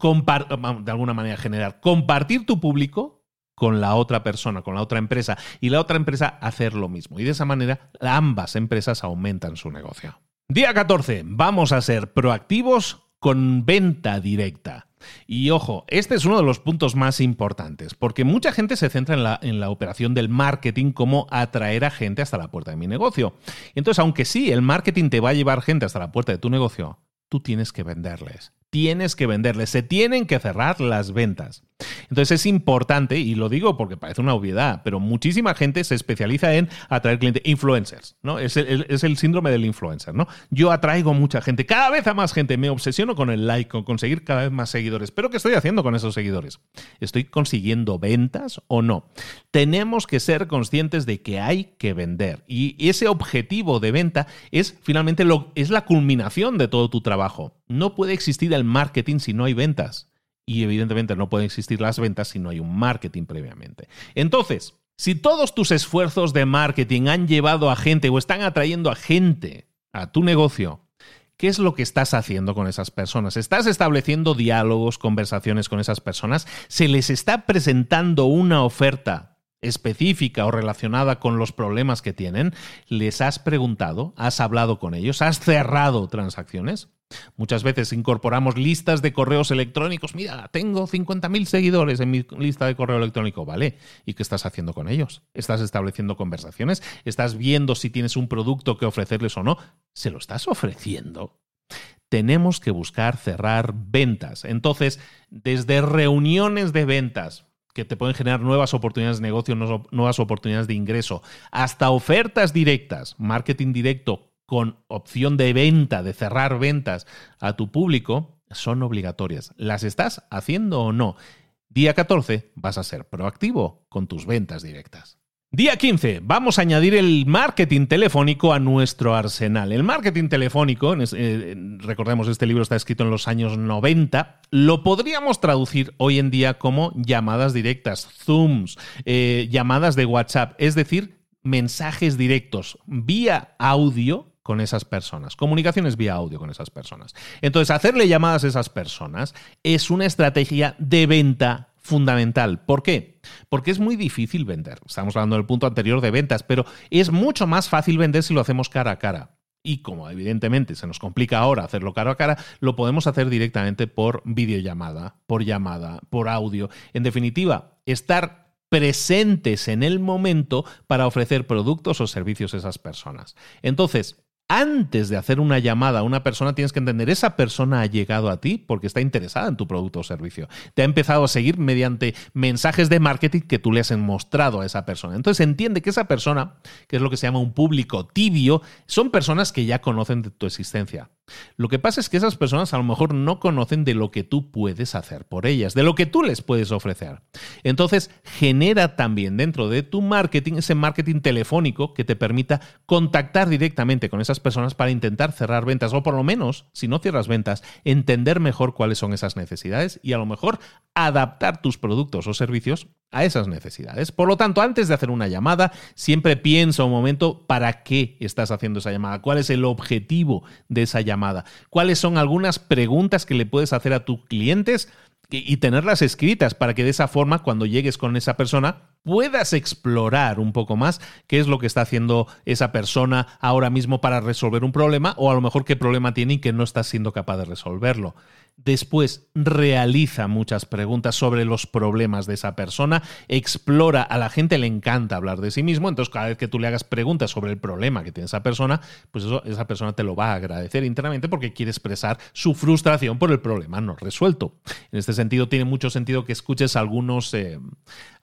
de alguna manera generar, compartir tu público con la otra persona, con la otra empresa, y la otra empresa hacer lo mismo. Y de esa manera ambas empresas aumentan su negocio. Día 14. Vamos a ser proactivos con venta directa. Y ojo, este es uno de los puntos más importantes, porque mucha gente se centra en la, en la, operación del marketing como atraer a gente hasta la puerta de mi negocio. Entonces, aunque sí, el marketing te va a llevar gente hasta la puerta de tu negocio, tú tienes que venderles tienes que venderles, se tienen que cerrar las ventas. Entonces es importante, y lo digo porque parece una obviedad, pero muchísima gente se especializa en atraer clientes, influencers, ¿no? Es el, es el, síndrome del influencer, ¿no? Yo atraigo mucha gente, cada vez a más gente, me obsesiono con el like, con conseguir cada vez más seguidores. ¿Pero qué estoy haciendo con esos seguidores? ¿Estoy consiguiendo ventas o no? Tenemos que ser conscientes de que hay que vender. Y ese objetivo de venta es finalmente lo, es la culminación de todo tu trabajo. No puede existir el marketing si no hay ventas y evidentemente no pueden existir las ventas si no hay un marketing previamente. Entonces, Si todos tus esfuerzos de marketing han llevado a gente o están atrayendo a gente a tu negocio, ¿qué es lo que estás haciendo con esas personas? ¿Estás estableciendo diálogos, conversaciones con esas personas? ¿Se les está presentando una oferta específica o relacionada con los problemas que tienen, les has preguntado, has hablado con ellos, has cerrado transacciones. Muchas veces incorporamos listas de correos electrónicos. Mira, tengo 50.000 seguidores en mi lista de correo electrónico. Vale. ¿Y qué estás haciendo con ellos? ¿Estás estableciendo conversaciones? ¿Estás viendo si tienes un producto que ofrecerles o no? ¿Se lo estás ofreciendo? Tenemos que buscar cerrar ventas. Entonces, desde reuniones de ventas, que te pueden generar nuevas oportunidades de negocio, nuevas oportunidades de ingreso, hasta ofertas directas, marketing directo con opción de venta, de cerrar ventas a tu público, son obligatorias. ¿Las estás haciendo o no? Día 14 vas a ser proactivo con tus ventas directas. Día 15. Vamos a añadir el marketing telefónico a nuestro arsenal. El marketing telefónico, eh, recordemos, este libro está escrito en los años 90, lo podríamos traducir hoy en día como llamadas directas, Zooms, eh, llamadas de WhatsApp, es decir, mensajes directos vía audio con esas personas, comunicaciones vía audio con esas personas. Entonces, hacerle llamadas a esas personas es una estrategia de venta fundamental. ¿Por qué? Porque es muy difícil vender. Estamos hablando del punto anterior de ventas, pero es mucho más fácil vender si lo hacemos cara a cara. Y como evidentemente se nos complica ahora hacerlo cara a cara, lo podemos hacer directamente por videollamada, por llamada, por audio. En definitiva, estar presentes en el momento para ofrecer productos o servicios a esas personas. Entonces, antes de hacer una llamada a una persona, tienes que entender, esa persona ha llegado a ti porque está interesada en tu producto o servicio. Te ha empezado a seguir mediante mensajes de marketing que tú le has mostrado a esa persona. Entonces entiende que esa persona, que es lo que se llama un público tibio, son personas que ya conocen de tu existencia. Lo que pasa es que esas personas a lo mejor no conocen de lo que tú puedes hacer por ellas, de lo que tú les puedes ofrecer. Entonces, genera también dentro de tu marketing ese marketing telefónico que te permita contactar directamente con esas personas para intentar cerrar ventas o por lo menos, si no cierras ventas, entender mejor cuáles son esas necesidades y a lo mejor adaptar tus productos o servicios a esas necesidades. Por lo tanto, antes de hacer una llamada, siempre piensa un momento para qué estás haciendo esa llamada, cuál es el objetivo de esa llamada, cuáles son algunas preguntas que le puedes hacer a tus clientes y tenerlas escritas para que de esa forma, cuando llegues con esa persona, puedas explorar un poco más qué es lo que está haciendo esa persona ahora mismo para resolver un problema o a lo mejor qué problema tiene y que no está siendo capaz de resolverlo. Después realiza muchas preguntas sobre los problemas de esa persona, explora, a la gente le encanta hablar de sí mismo, entonces cada vez que tú le hagas preguntas sobre el problema que tiene esa persona, pues eso, esa persona te lo va a agradecer internamente porque quiere expresar su frustración por el problema no resuelto. En este sentido, tiene mucho sentido que escuches algunos, eh,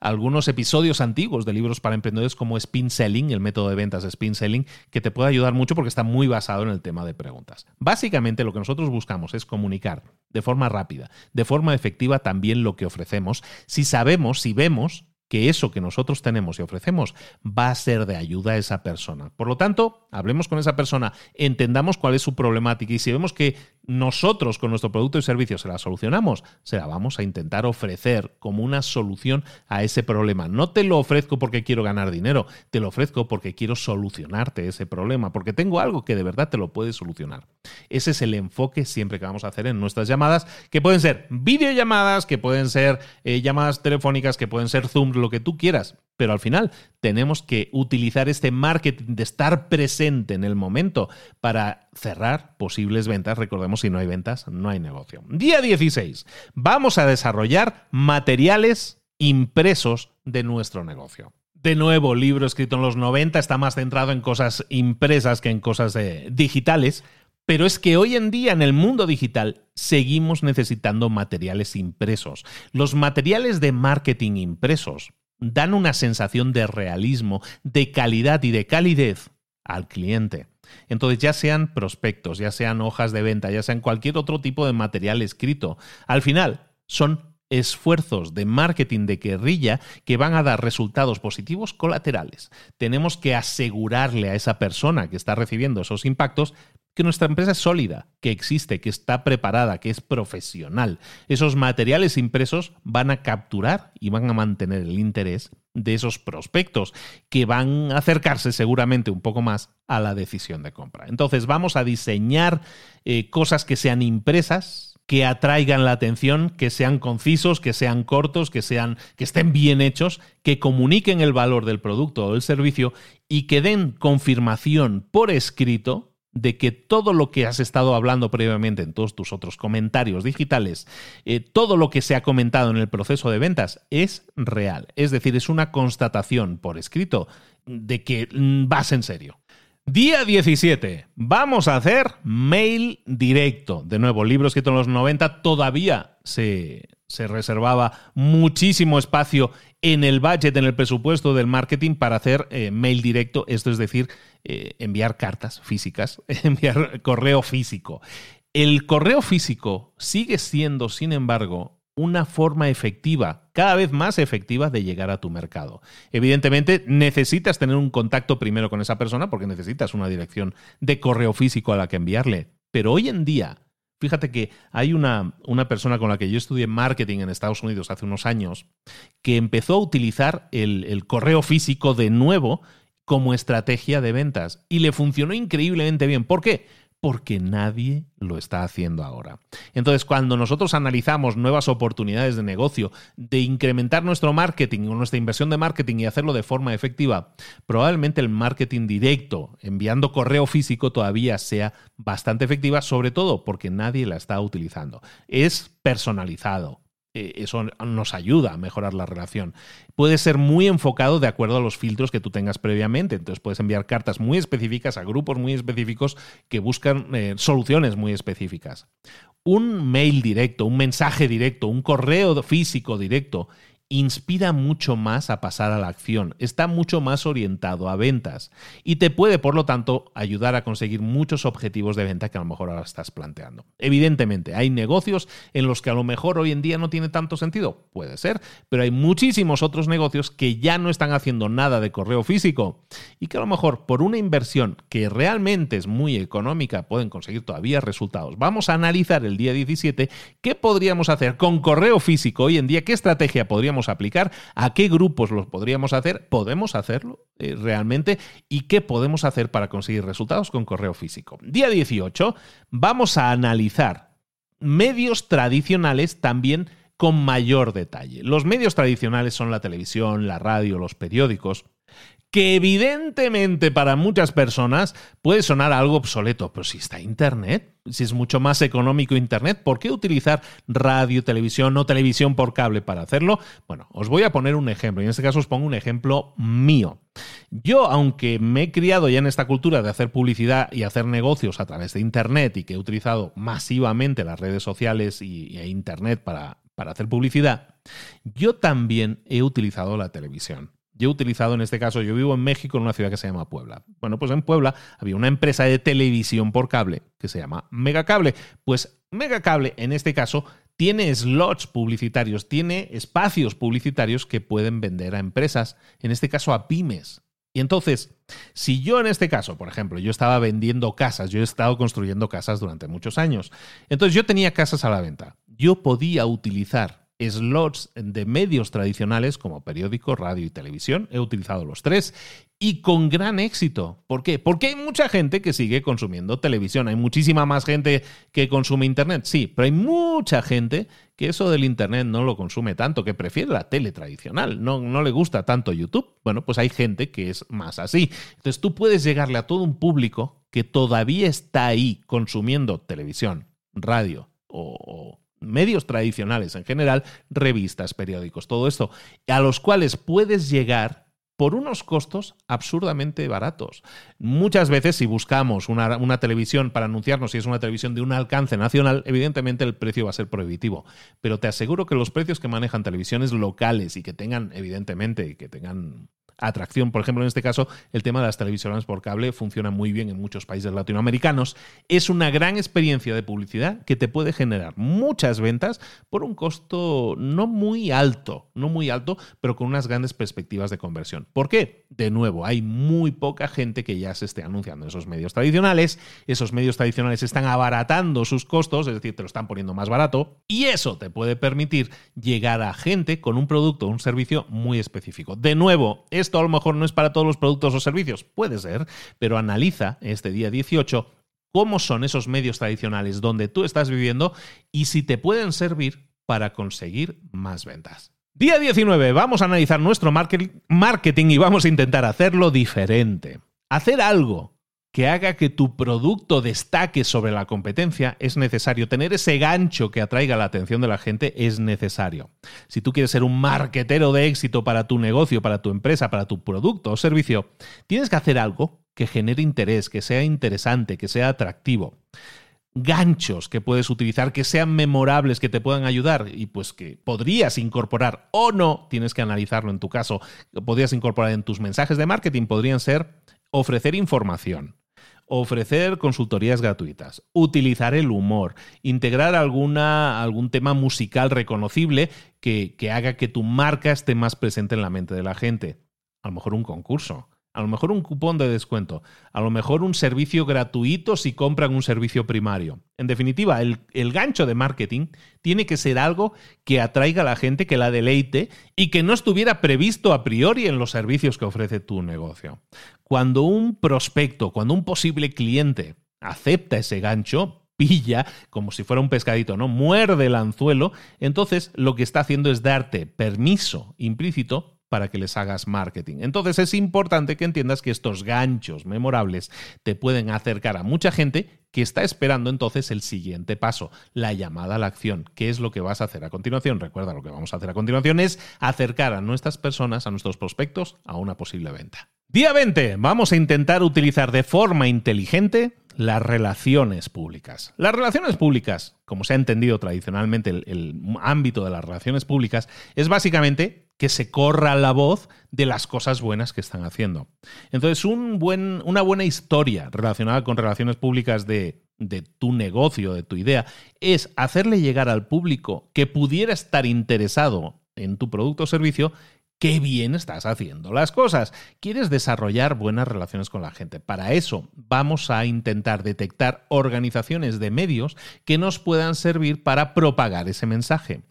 algunos episodios antiguos de libros para emprendedores como Spin Selling, el método de ventas Spin Selling, que te puede ayudar mucho porque está muy basado en el tema de preguntas. Básicamente lo que nosotros buscamos es comunicar de forma rápida, de forma efectiva también lo que ofrecemos, si sabemos, si vemos que eso que nosotros tenemos y ofrecemos va a ser de ayuda a esa persona. Por lo tanto, hablemos con esa persona, entendamos cuál es su problemática y si vemos que nosotros con nuestro producto y servicio se la solucionamos, se la vamos a intentar ofrecer como una solución a ese problema. No te lo ofrezco porque quiero ganar dinero, te lo ofrezco porque quiero solucionarte ese problema, porque tengo algo que de verdad te lo puede solucionar. Ese es el enfoque siempre que vamos a hacer en nuestras llamadas, que pueden ser videollamadas, que pueden ser eh, llamadas telefónicas, que pueden ser Zoom, lo que tú quieras. Pero al final tenemos que utilizar este marketing de estar presente en el momento para cerrar posibles ventas. Recordemos, si no hay ventas, no hay negocio. Día 16. Vamos a desarrollar materiales impresos de nuestro negocio. De nuevo, libro escrito en los 90 está más centrado en cosas impresas que en cosas eh, digitales, pero es que hoy en día en el mundo digital seguimos necesitando materiales impresos. Los materiales de marketing impresos dan una sensación de realismo, de calidad y de calidez al cliente. Entonces, ya sean prospectos, ya sean hojas de venta, ya sean cualquier otro tipo de material escrito, al final son esfuerzos de marketing de guerrilla que van a dar resultados positivos colaterales. Tenemos que asegurarle a esa persona que está recibiendo esos impactos que nuestra empresa es sólida, que existe, que está preparada, que es profesional. Esos materiales impresos van a capturar y van a mantener el interés de esos prospectos que van a acercarse seguramente un poco más a la decisión de compra. Entonces vamos a diseñar eh, cosas que sean impresas, que atraigan la atención, que sean concisos, que sean cortos, que sean que estén bien hechos, que comuniquen el valor del producto o del servicio y que den confirmación por escrito de que todo lo que has estado hablando previamente en todos tus otros comentarios digitales, eh, todo lo que se ha comentado en el proceso de ventas es real. Es decir, es una constatación por escrito de que mm, vas en serio. Día 17. Vamos a hacer mail directo. De nuevo, libros escritos en los 90 todavía se, se reservaba muchísimo espacio en el budget, en el presupuesto del marketing para hacer eh, mail directo, esto es decir, eh, enviar cartas físicas, enviar correo físico. El correo físico sigue siendo, sin embargo, una forma efectiva, cada vez más efectiva de llegar a tu mercado. Evidentemente, necesitas tener un contacto primero con esa persona porque necesitas una dirección de correo físico a la que enviarle. Pero hoy en día, Fíjate que hay una, una, persona con la que yo estudié marketing en Estados Unidos hace unos años que empezó a utilizar el, el correo físico de nuevo como estrategia de ventas y le funcionó increíblemente bien. ¿Por qué? Porque nadie lo está haciendo ahora. Entonces, cuando nosotros analizamos nuevas oportunidades de negocio, de incrementar nuestro marketing o nuestra inversión de marketing y hacerlo de forma efectiva, probablemente el marketing directo, enviando correo físico, todavía sea bastante efectiva, sobre todo porque nadie la está utilizando. Es personalizado, eso nos ayuda a mejorar la relación. Puede ser muy enfocado de acuerdo a los filtros que tú tengas previamente. Entonces puedes enviar cartas muy específicas a grupos muy específicos que buscan eh, soluciones muy específicas. Un mail directo, un mensaje directo, un correo físico directo inspira mucho más a pasar a la acción, está mucho más orientado a ventas y te puede, por lo tanto, ayudar a conseguir muchos objetivos de venta que a lo mejor ahora estás planteando. Evidentemente, hay negocios en los que a lo mejor hoy en día no tiene tanto sentido, puede ser, pero hay muchísimos otros negocios que ya no están haciendo nada de correo físico y que a lo mejor por una inversión que realmente es muy económica pueden conseguir todavía resultados. Vamos a analizar el día 17 qué podríamos hacer con correo físico hoy en día, qué estrategia podríamos aplicar, a qué grupos los podríamos hacer, podemos hacerlo eh, realmente y qué podemos hacer para conseguir resultados con correo físico. Día 18 vamos a analizar medios tradicionales también con mayor detalle. Los medios tradicionales son la televisión, la radio, los periódicos, que evidentemente para muchas personas puede sonar algo obsoleto, pero si está Internet, si es mucho más económico Internet, ¿por qué utilizar radio, televisión o televisión por cable para hacerlo? Bueno, os voy a poner un ejemplo, y en este caso os pongo un ejemplo mío. Yo, aunque me he criado ya en esta cultura de hacer publicidad y hacer negocios a través de Internet y que he utilizado masivamente las redes sociales y, e Internet para, para hacer publicidad, yo también he utilizado la televisión. Yo he utilizado en este caso, yo vivo en México, en una ciudad que se llama Puebla. Bueno, pues en Puebla había una empresa de televisión por cable que se llama Megacable. Pues Megacable, en este caso, tiene slots publicitarios, tiene espacios publicitarios que pueden vender a empresas, en este caso a pymes. Y entonces, si yo en este caso, por ejemplo, yo estaba vendiendo casas, yo he estado construyendo casas durante muchos años, entonces yo tenía casas a la venta, yo podía utilizar slots de medios tradicionales como periódico, radio y televisión. He utilizado los tres y con gran éxito. ¿Por qué? Porque hay mucha gente que sigue consumiendo televisión. Hay muchísima más gente que consume Internet, sí, pero hay mucha gente que eso del Internet no lo consume tanto, que prefiere la tele tradicional, no, no le gusta tanto YouTube. Bueno, pues hay gente que es más así. Entonces tú puedes llegarle a todo un público que todavía está ahí consumiendo televisión, radio o medios tradicionales en general, revistas, periódicos, todo esto, a los cuales puedes llegar por unos costos absurdamente baratos. Muchas veces si buscamos una, una, televisión para anunciarnos si es una televisión de un alcance nacional, evidentemente el precio va a ser prohibitivo. Pero te aseguro que los precios que manejan televisiones locales y que tengan, evidentemente, que tengan atracción. Por ejemplo, en este caso, el tema de las televisiones por cable funciona muy bien en muchos países latinoamericanos. Es una gran experiencia de publicidad que te puede generar muchas ventas por un costo no muy alto, no muy alto, pero con unas grandes perspectivas de conversión. ¿Por qué? De nuevo, hay muy poca gente que ya se esté anunciando en esos medios tradicionales. Esos medios tradicionales están abaratando sus costos, es decir, te lo están poniendo más barato, y eso te puede permitir llegar a gente con un producto o un servicio muy específico. De nuevo, esto a lo mejor no es para todos los productos o servicios, puede ser, pero analiza este día 18 cómo son esos medios tradicionales donde tú estás viviendo y si te pueden servir para conseguir más ventas. Día 19, vamos a analizar nuestro marketing y vamos a intentar hacerlo diferente. Hacer algo que haga que tu producto destaque sobre la competencia es necesario. Tener ese gancho que atraiga la atención de la gente es necesario. Si tú quieres ser un marquetero de éxito para tu negocio, para tu empresa, para tu producto o servicio, tienes que hacer algo que genere interés, que sea interesante, que sea atractivo. Ganchos que puedes utilizar que sean memorables, que te puedan ayudar y pues que podrías incorporar o no, tienes que analizarlo en tu caso, podrías incorporar en tus mensajes de marketing, podrían ser ofrecer información, ofrecer consultorías gratuitas, utilizar el humor, integrar alguna, algún tema musical reconocible que, que haga que tu marca esté más presente en la mente de la gente. A lo mejor un concurso, a lo mejor un cupón de descuento, a lo mejor un servicio gratuito si compran un servicio primario. En definitiva, el, gancho de marketing tiene que ser algo que atraiga a la gente, que la deleite y que no estuviera previsto a priori en los servicios que ofrece tu negocio. Cuando un prospecto, cuando un posible cliente acepta ese gancho, pilla como si fuera un pescadito, ¿no? Muerde el anzuelo, entonces lo que está haciendo es darte permiso implícito para que les hagas marketing. Entonces es importante que entiendas que estos ganchos memorables te pueden acercar a mucha gente que está esperando entonces el siguiente paso, la llamada a la acción. ¿Qué es lo que vas a hacer a continuación? Recuerda, lo que vamos a hacer a continuación es acercar a nuestras personas, a nuestros prospectos, a una posible venta. Día 20. Vamos a intentar utilizar de forma inteligente las relaciones públicas. Las relaciones públicas, como se ha entendido tradicionalmente el, ámbito de las relaciones públicas, es básicamente que se corra la voz de las cosas buenas que están haciendo. Entonces, una buena historia relacionada con relaciones públicas de, de tu negocio, de tu idea, es hacerle llegar al público que pudiera estar interesado en tu producto o servicio qué bien estás haciendo las cosas. Quieres desarrollar buenas relaciones con la gente. Para eso vamos a intentar detectar organizaciones de medios que nos puedan servir para propagar ese mensaje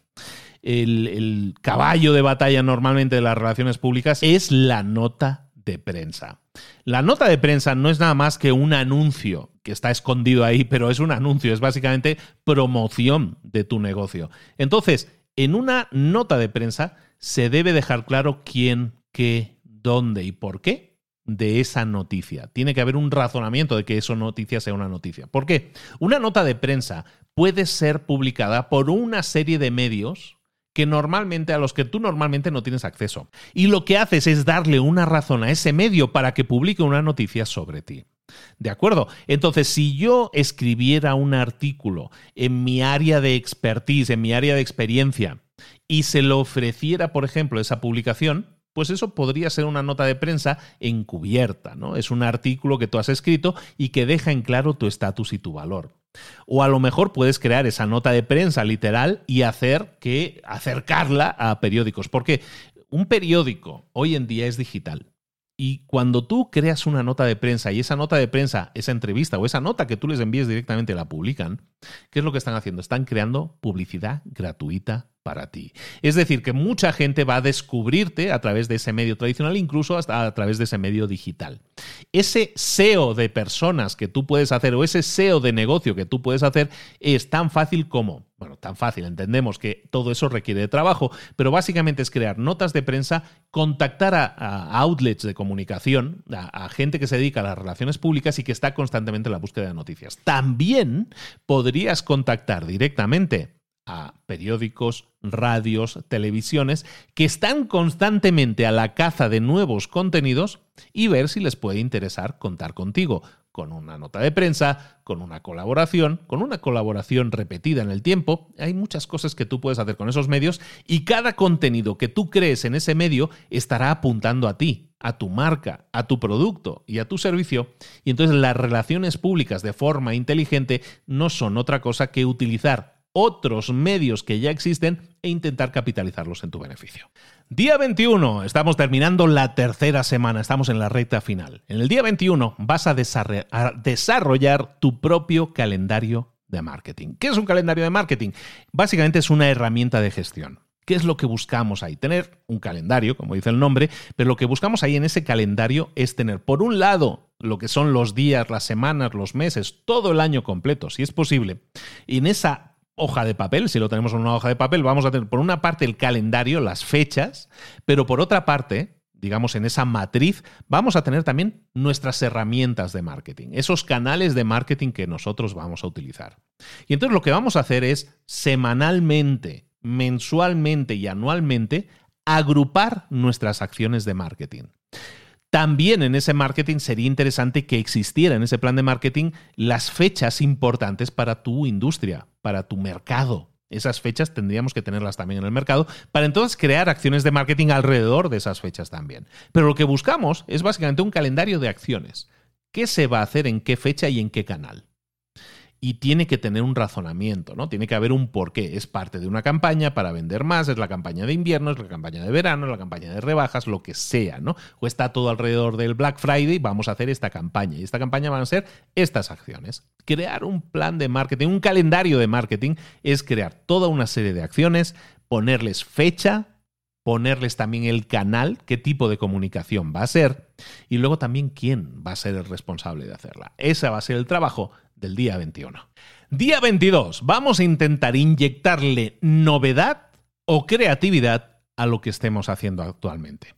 el, caballo de batalla normalmente de las relaciones públicas es la nota de prensa. La nota de prensa no es nada más que un anuncio que está escondido ahí, pero es un anuncio, es básicamente promoción de tu negocio. Entonces, en una nota de prensa se debe dejar claro quién, qué, dónde y por qué de esa noticia. Tiene que haber un razonamiento de que esa noticia sea una noticia. ¿Por qué? Una nota de prensa puede ser publicada por una serie de medios que normalmente a los que tú normalmente no tienes acceso. Y lo que haces es darle una razón a ese medio para que publique una noticia sobre ti. ¿De acuerdo? Entonces, si yo escribiera un artículo en mi área de expertise, en mi área de experiencia, y se lo ofreciera, por ejemplo, esa publicación, pues eso podría ser una nota de prensa encubierta, ¿no? Es un artículo que tú has escrito y que deja en claro tu estatus y tu valor. O a lo mejor puedes crear esa nota de prensa literal y hacer que acercarla a periódicos, porque un periódico hoy en día es digital. Y cuando tú creas una nota de prensa y esa nota de prensa, esa entrevista o esa nota que tú les envíes directamente la publican, ¿qué es lo que están haciendo? Están creando publicidad gratuita para ti. Es decir, que mucha gente va a descubrirte a través de ese medio tradicional, incluso hasta a través de ese medio digital. Ese SEO de personas que tú puedes hacer o ese SEO de negocio que tú puedes hacer es tan fácil como, bueno, tan fácil, entendemos que todo eso requiere de trabajo, pero básicamente es crear notas de prensa, contactar a, outlets de comunicación, a, a gente que se dedica a las relaciones públicas y que está constantemente en la búsqueda de noticias. También podrías contactar directamente a periódicos, radios, televisiones, que están constantemente a la caza de nuevos contenidos y ver si les puede interesar contar contigo, con una nota de prensa, con una colaboración, con una colaboración repetida en el tiempo. Hay muchas cosas que tú puedes hacer con esos medios y cada contenido que tú crees en ese medio estará apuntando a ti. a tu marca, a tu producto y a tu servicio. Y entonces las relaciones públicas de forma inteligente no son otra cosa que utilizar otros medios que ya existen e intentar capitalizarlos en tu beneficio. Día 21, estamos terminando la tercera semana, estamos en la recta final. En el día 21 vas a desarrollar tu propio calendario de marketing. ¿Qué es un calendario de marketing? Básicamente es una herramienta de gestión. ¿Qué es lo que buscamos ahí? Tener un calendario, como dice el nombre, pero lo que buscamos ahí en ese calendario es tener, por un lado, lo que son los días, las semanas, los meses, todo el año completo, si es posible. Y en esa hoja de papel, si lo tenemos en una hoja de papel, vamos a tener por una parte el calendario, las fechas, pero por otra parte, digamos, en esa matriz, vamos a tener también nuestras herramientas de marketing, esos canales de marketing que nosotros vamos a utilizar. Y entonces lo que vamos a hacer es semanalmente, mensualmente y anualmente agrupar nuestras acciones de marketing. También en ese marketing sería interesante que existiera en ese plan de marketing las fechas importantes para tu industria, para tu mercado. Esas fechas tendríamos que tenerlas también en el mercado para entonces crear acciones de marketing alrededor de esas fechas también. Pero lo que buscamos es básicamente un calendario de acciones. ¿Qué se va a hacer en qué fecha y en qué canal? Y tiene que tener un razonamiento, ¿no? Tiene que haber un porqué. Es parte de una campaña para vender más, es la campaña de invierno, es la campaña de verano, es la campaña de rebajas, lo que sea, ¿no? O está todo alrededor del Black Friday, vamos a hacer esta campaña. Y esta campaña van a ser estas acciones. Crear un plan de marketing, un calendario de marketing, es crear toda una serie de acciones, ponerles fecha, ponerles también el canal, qué tipo de comunicación va a ser, y luego también quién va a ser el responsable de hacerla. Ese va a ser el trabajo del día 21. Día 22. Vamos a intentar inyectarle novedad o creatividad a lo que estemos haciendo actualmente.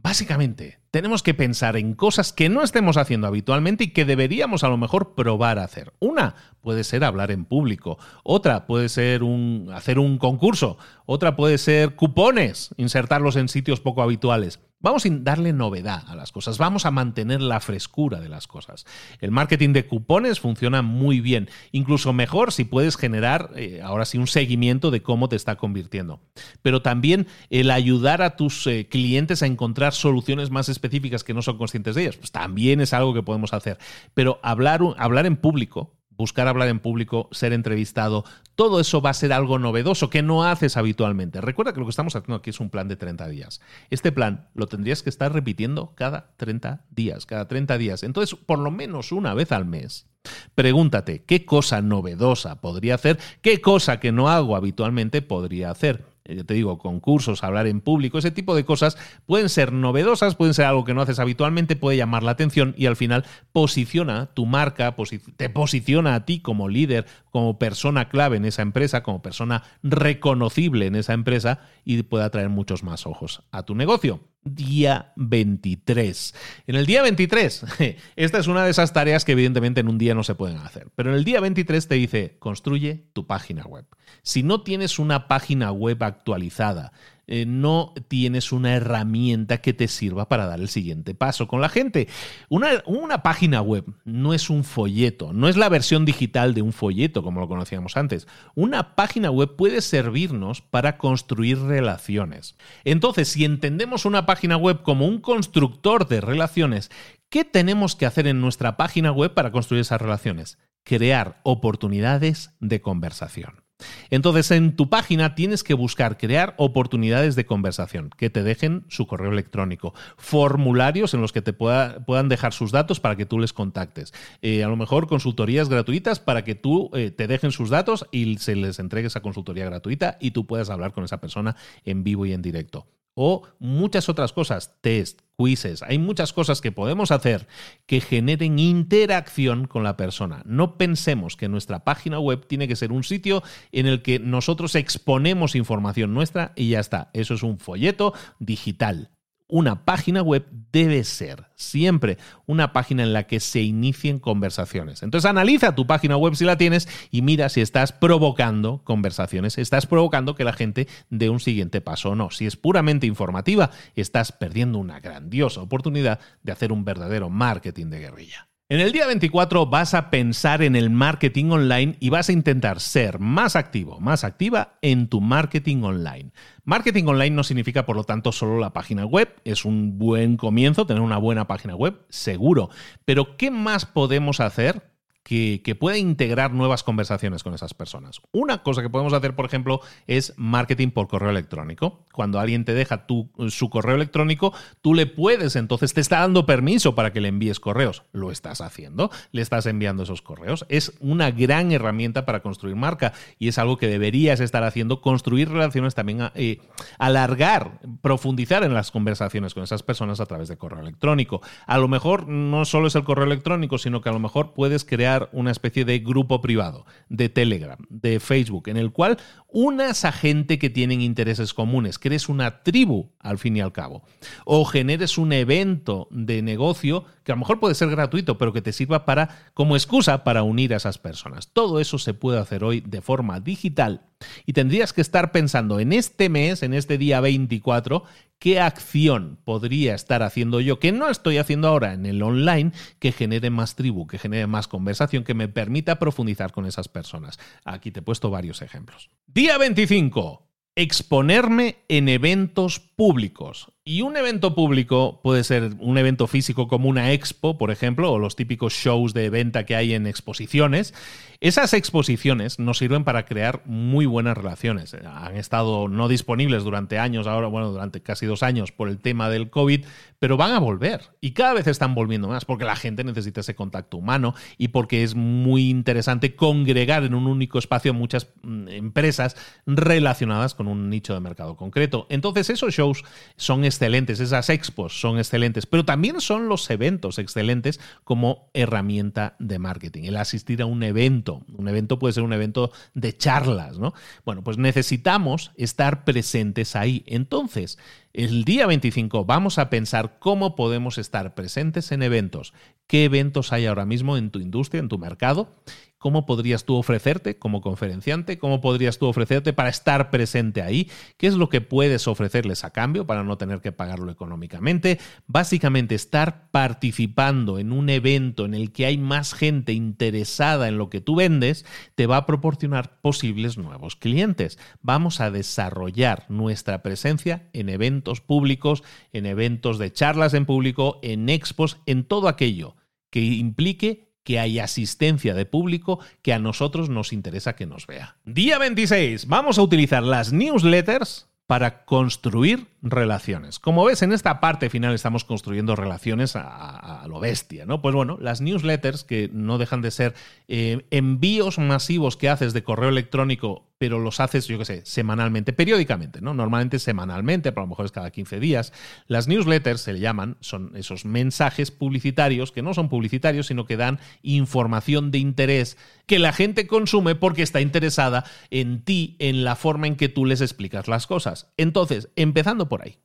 Básicamente, tenemos que pensar en cosas que no estemos haciendo habitualmente y que deberíamos a lo mejor probar a hacer. Una puede ser hablar en público, otra puede ser un, hacer un concurso, otra puede ser cupones, insertarlos en sitios poco habituales. Vamos a darle novedad a las cosas, vamos a mantener la frescura de las cosas. El marketing de cupones funciona muy bien, incluso mejor si puedes generar eh, ahora sí un seguimiento de cómo te está convirtiendo. Pero también el ayudar a tus eh, clientes a encontrar soluciones más específicas que no son conscientes de ellas, pues también es algo que podemos hacer. Pero hablar, hablar en público, buscar hablar en público, ser entrevistado, todo eso va a ser algo novedoso que no haces habitualmente. Recuerda que lo que estamos haciendo aquí es un plan de 30 días. Este plan lo tendrías que estar repitiendo cada 30 días, cada 30 días. Entonces, por lo menos una vez al mes. Pregúntate qué cosa novedosa podría hacer, qué cosa que no hago habitualmente podría hacer. Eh, yo te digo, concursos, hablar en público, ese tipo de cosas pueden ser novedosas, pueden ser algo que no haces habitualmente, puede llamar la atención y al final posiciona tu marca, te posiciona a ti como líder, como persona clave en esa empresa, como persona reconocible en esa empresa y puede atraer muchos más ojos a tu negocio día 23. En el día 23, esta es una de esas tareas que evidentemente en un día no se pueden hacer, pero en el día 23 te dice, construye tu página web. Si no tienes una página web actualizada, eh, no tienes una herramienta que te sirva para dar el siguiente paso con la gente. Una, una, página web no es un folleto, no es la versión digital de un folleto como lo conocíamos antes. Una página web puede servirnos para construir relaciones. Entonces, si entendemos una página web como un constructor de relaciones, ¿qué tenemos que hacer en nuestra página web para construir esas relaciones? Crear oportunidades de conversación. Entonces, en tu página tienes que buscar crear oportunidades de conversación que te dejen su correo electrónico, formularios en los que te puedan dejar sus datos para que tú les contactes, eh, a lo mejor consultorías gratuitas para que tú eh, te dejen sus datos y se les entregue esa consultoría gratuita y tú puedas hablar con esa persona en vivo y en directo o muchas otras cosas, test, quizzes. Hay muchas cosas que podemos hacer que generen interacción con la persona. No pensemos que nuestra página web tiene que ser un sitio en el que nosotros exponemos información nuestra y ya está. Eso es un folleto digital una página web debe ser siempre una página en la que se inicien conversaciones. Entonces analiza tu página web si la tienes y mira si estás provocando conversaciones, estás provocando que la gente dé un siguiente paso o no. Si es puramente informativa, estás perdiendo una grandiosa oportunidad de hacer un verdadero marketing de guerrilla. En el día 24 vas a pensar en el marketing online y vas a intentar ser más activo, más activa en tu marketing online. Marketing online no significa, por lo tanto, solo la página web. Es un buen comienzo tener una buena página web, seguro. Pero ¿qué más podemos hacer que, pueda integrar nuevas conversaciones con esas personas. Una cosa que podemos hacer, por ejemplo, es marketing por correo electrónico. Cuando alguien te deja tu, su correo electrónico, tú le puedes, entonces te está dando permiso para que le envíes correos. Lo estás haciendo, le estás enviando esos correos. Es una gran herramienta para construir marca y es algo que deberías estar haciendo, construir relaciones también, eh, alargar, profundizar en las conversaciones con esas personas a través de correo electrónico. A lo mejor no solo es el correo electrónico, sino que a lo mejor puedes crear una especie de grupo privado de Telegram, de Facebook, en el cual unas a gente que tienen intereses comunes, crees una tribu al fin y al cabo, o generes un evento de negocio que a lo mejor puede ser gratuito, pero que te sirva para como excusa para unir a esas personas. Todo eso se puede hacer hoy de forma digital y tendrías que estar pensando en este mes, en este día 24, qué acción podría estar haciendo yo que no estoy haciendo ahora en el online que genere más tribu, que genere más conversación, que me permita profundizar con esas personas. Aquí te he puesto varios ejemplos. Día 25. Exponerme en eventos públicos. Y un evento público puede ser un evento físico como una expo, por ejemplo, o los típicos shows de venta que hay en exposiciones. Esas exposiciones nos sirven para crear muy buenas relaciones. Han estado no disponibles durante años, ahora, bueno, durante casi dos años por el tema del COVID, pero van a volver. Y cada vez están volviendo más porque la gente necesita ese contacto humano y porque es muy interesante congregar en un único espacio muchas mm, empresas relacionadas con un nicho de mercado concreto. Entonces, esos shows son excelentes, esas expos son excelentes, pero también son los eventos excelentes como herramienta de marketing. El asistir a un evento, un evento puede ser un evento de charlas, ¿no? Bueno, pues necesitamos estar presentes ahí. Entonces, el día 25 vamos a pensar cómo podemos estar presentes en eventos. ¿Qué eventos hay ahora mismo en tu industria, en tu mercado? ¿Cómo podrías tú ofrecerte como conferenciante? ¿Cómo podrías tú ofrecerte para estar presente ahí? ¿Qué es lo que puedes ofrecerles a cambio para no tener que pagarlo económicamente? Básicamente estar participando en un evento en el que hay más gente interesada en lo que tú vendes te va a proporcionar posibles nuevos clientes. Vamos a desarrollar nuestra presencia en eventos públicos, en eventos de charlas en público, en expos, en todo aquello que implique que hay asistencia de público que a nosotros nos interesa que nos vea. Día 26. Vamos a utilizar las newsletters para construir relaciones. Como ves, en esta parte final estamos construyendo relaciones a, lo bestia, ¿no? Pues bueno, las newsletters, que no dejan de ser eh, envíos masivos que haces de correo electrónico pero los haces, yo qué sé, semanalmente, periódicamente, ¿no? Normalmente semanalmente, pero a lo mejor es cada 15 días. Las newsletters se le llaman, son esos mensajes publicitarios que no son publicitarios, sino que dan información de interés que la gente consume porque está interesada en ti, en la forma en que tú les explicas las cosas. Entonces, empezando por ahí.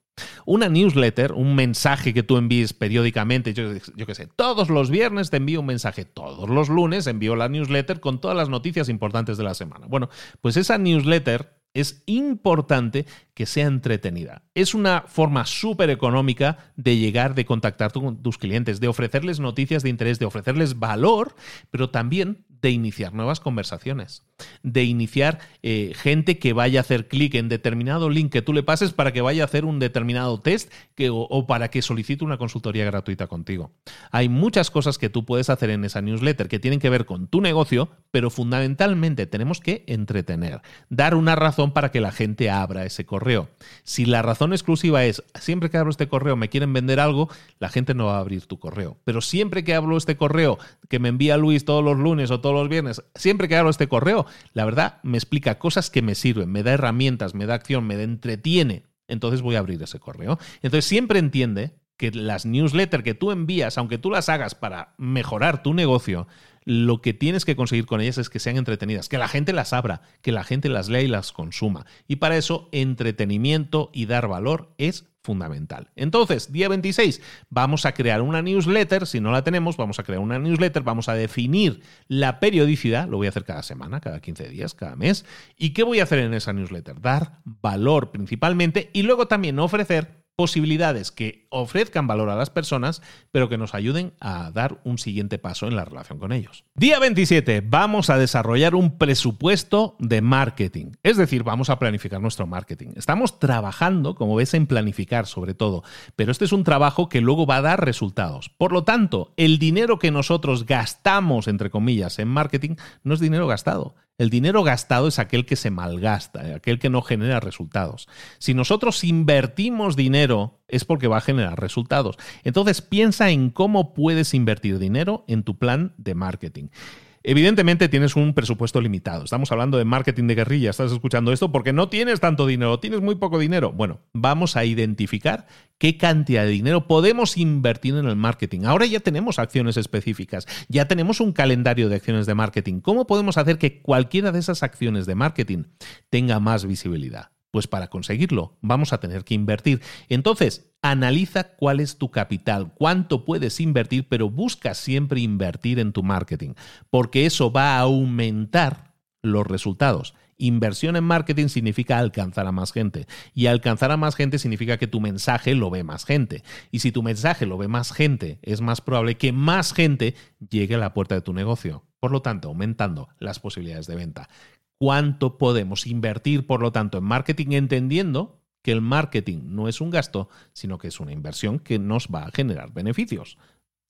Una newsletter, un mensaje que tú envíes periódicamente, yo, yo qué sé, todos los viernes te envío un mensaje, todos los lunes envío la newsletter con todas las noticias importantes de la semana. Bueno, pues esa newsletter es importante que sea entretenida. Es una forma súper económica de llegar, de contactar con tus clientes, de ofrecerles noticias de interés, de ofrecerles valor, pero también de iniciar nuevas conversaciones, de iniciar eh, gente que vaya a hacer clic en determinado link que tú le pases para que vaya a hacer un determinado test que, o, para que solicite una consultoría gratuita contigo. Hay muchas cosas que tú puedes hacer en esa newsletter que tienen que ver con tu negocio, pero fundamentalmente tenemos que entretener, dar una razón para que la gente abra ese correo. Si la razón exclusiva es siempre que abro este correo me quieren vender algo, la gente no va a abrir tu correo. Pero siempre que abro este correo que me envía Luis todos los lunes o todos los viernes, siempre que hago este correo, la verdad me explica cosas que me sirven, me da herramientas, me da acción, me entretiene. Entonces voy a abrir ese correo. Entonces siempre entiende que las newsletters que tú envías, aunque tú las hagas para mejorar tu negocio, lo que tienes que conseguir con ellas es que sean entretenidas, que la gente las abra, que la gente las lea y las consuma. Y para eso, entretenimiento y dar valor es fundamental. Entonces, día 26, vamos a crear una newsletter, si no la tenemos, vamos a crear una newsletter, vamos a definir la periodicidad, lo voy a hacer cada semana, cada 15 días, cada mes. ¿Y qué voy a hacer en esa newsletter? Dar valor principalmente y luego también ofrecer posibilidades que ofrezcan valor a las personas, pero que nos ayuden a dar un siguiente paso en la relación con ellos. Día 27, vamos a desarrollar un presupuesto de marketing, es decir, vamos a planificar nuestro marketing. Estamos trabajando, como ves, en planificar sobre todo, pero este es un trabajo que luego va a dar resultados. Por lo tanto, el dinero que nosotros gastamos, entre comillas, en marketing, no es dinero gastado, el dinero gastado es aquel que se malgasta, aquel que no genera resultados. Si nosotros invertimos dinero es porque va a generar resultados. Entonces piensa en cómo puedes invertir dinero en tu plan de marketing. Evidentemente tienes un presupuesto limitado. Estamos hablando de marketing de guerrilla. Estás escuchando esto porque no tienes tanto dinero, tienes muy poco dinero. Bueno, vamos a identificar qué cantidad de dinero podemos invertir en el marketing. Ahora ya tenemos acciones específicas, ya tenemos un calendario de acciones de marketing. ¿Cómo podemos hacer que cualquiera de esas acciones de marketing tenga más visibilidad? Pues para conseguirlo vamos a tener que invertir. Entonces, analiza cuál es tu capital, cuánto puedes invertir, pero busca siempre invertir en tu marketing, porque eso va a aumentar los resultados. Inversión en marketing significa alcanzar a más gente y alcanzar a más gente significa que tu mensaje lo ve más gente. Y si tu mensaje lo ve más gente, es más probable que más gente llegue a la puerta de tu negocio. Por lo tanto, aumentando las posibilidades de venta cuánto podemos invertir, por lo tanto, en marketing, entendiendo que el marketing no es un gasto, sino que es una inversión que nos va a generar beneficios.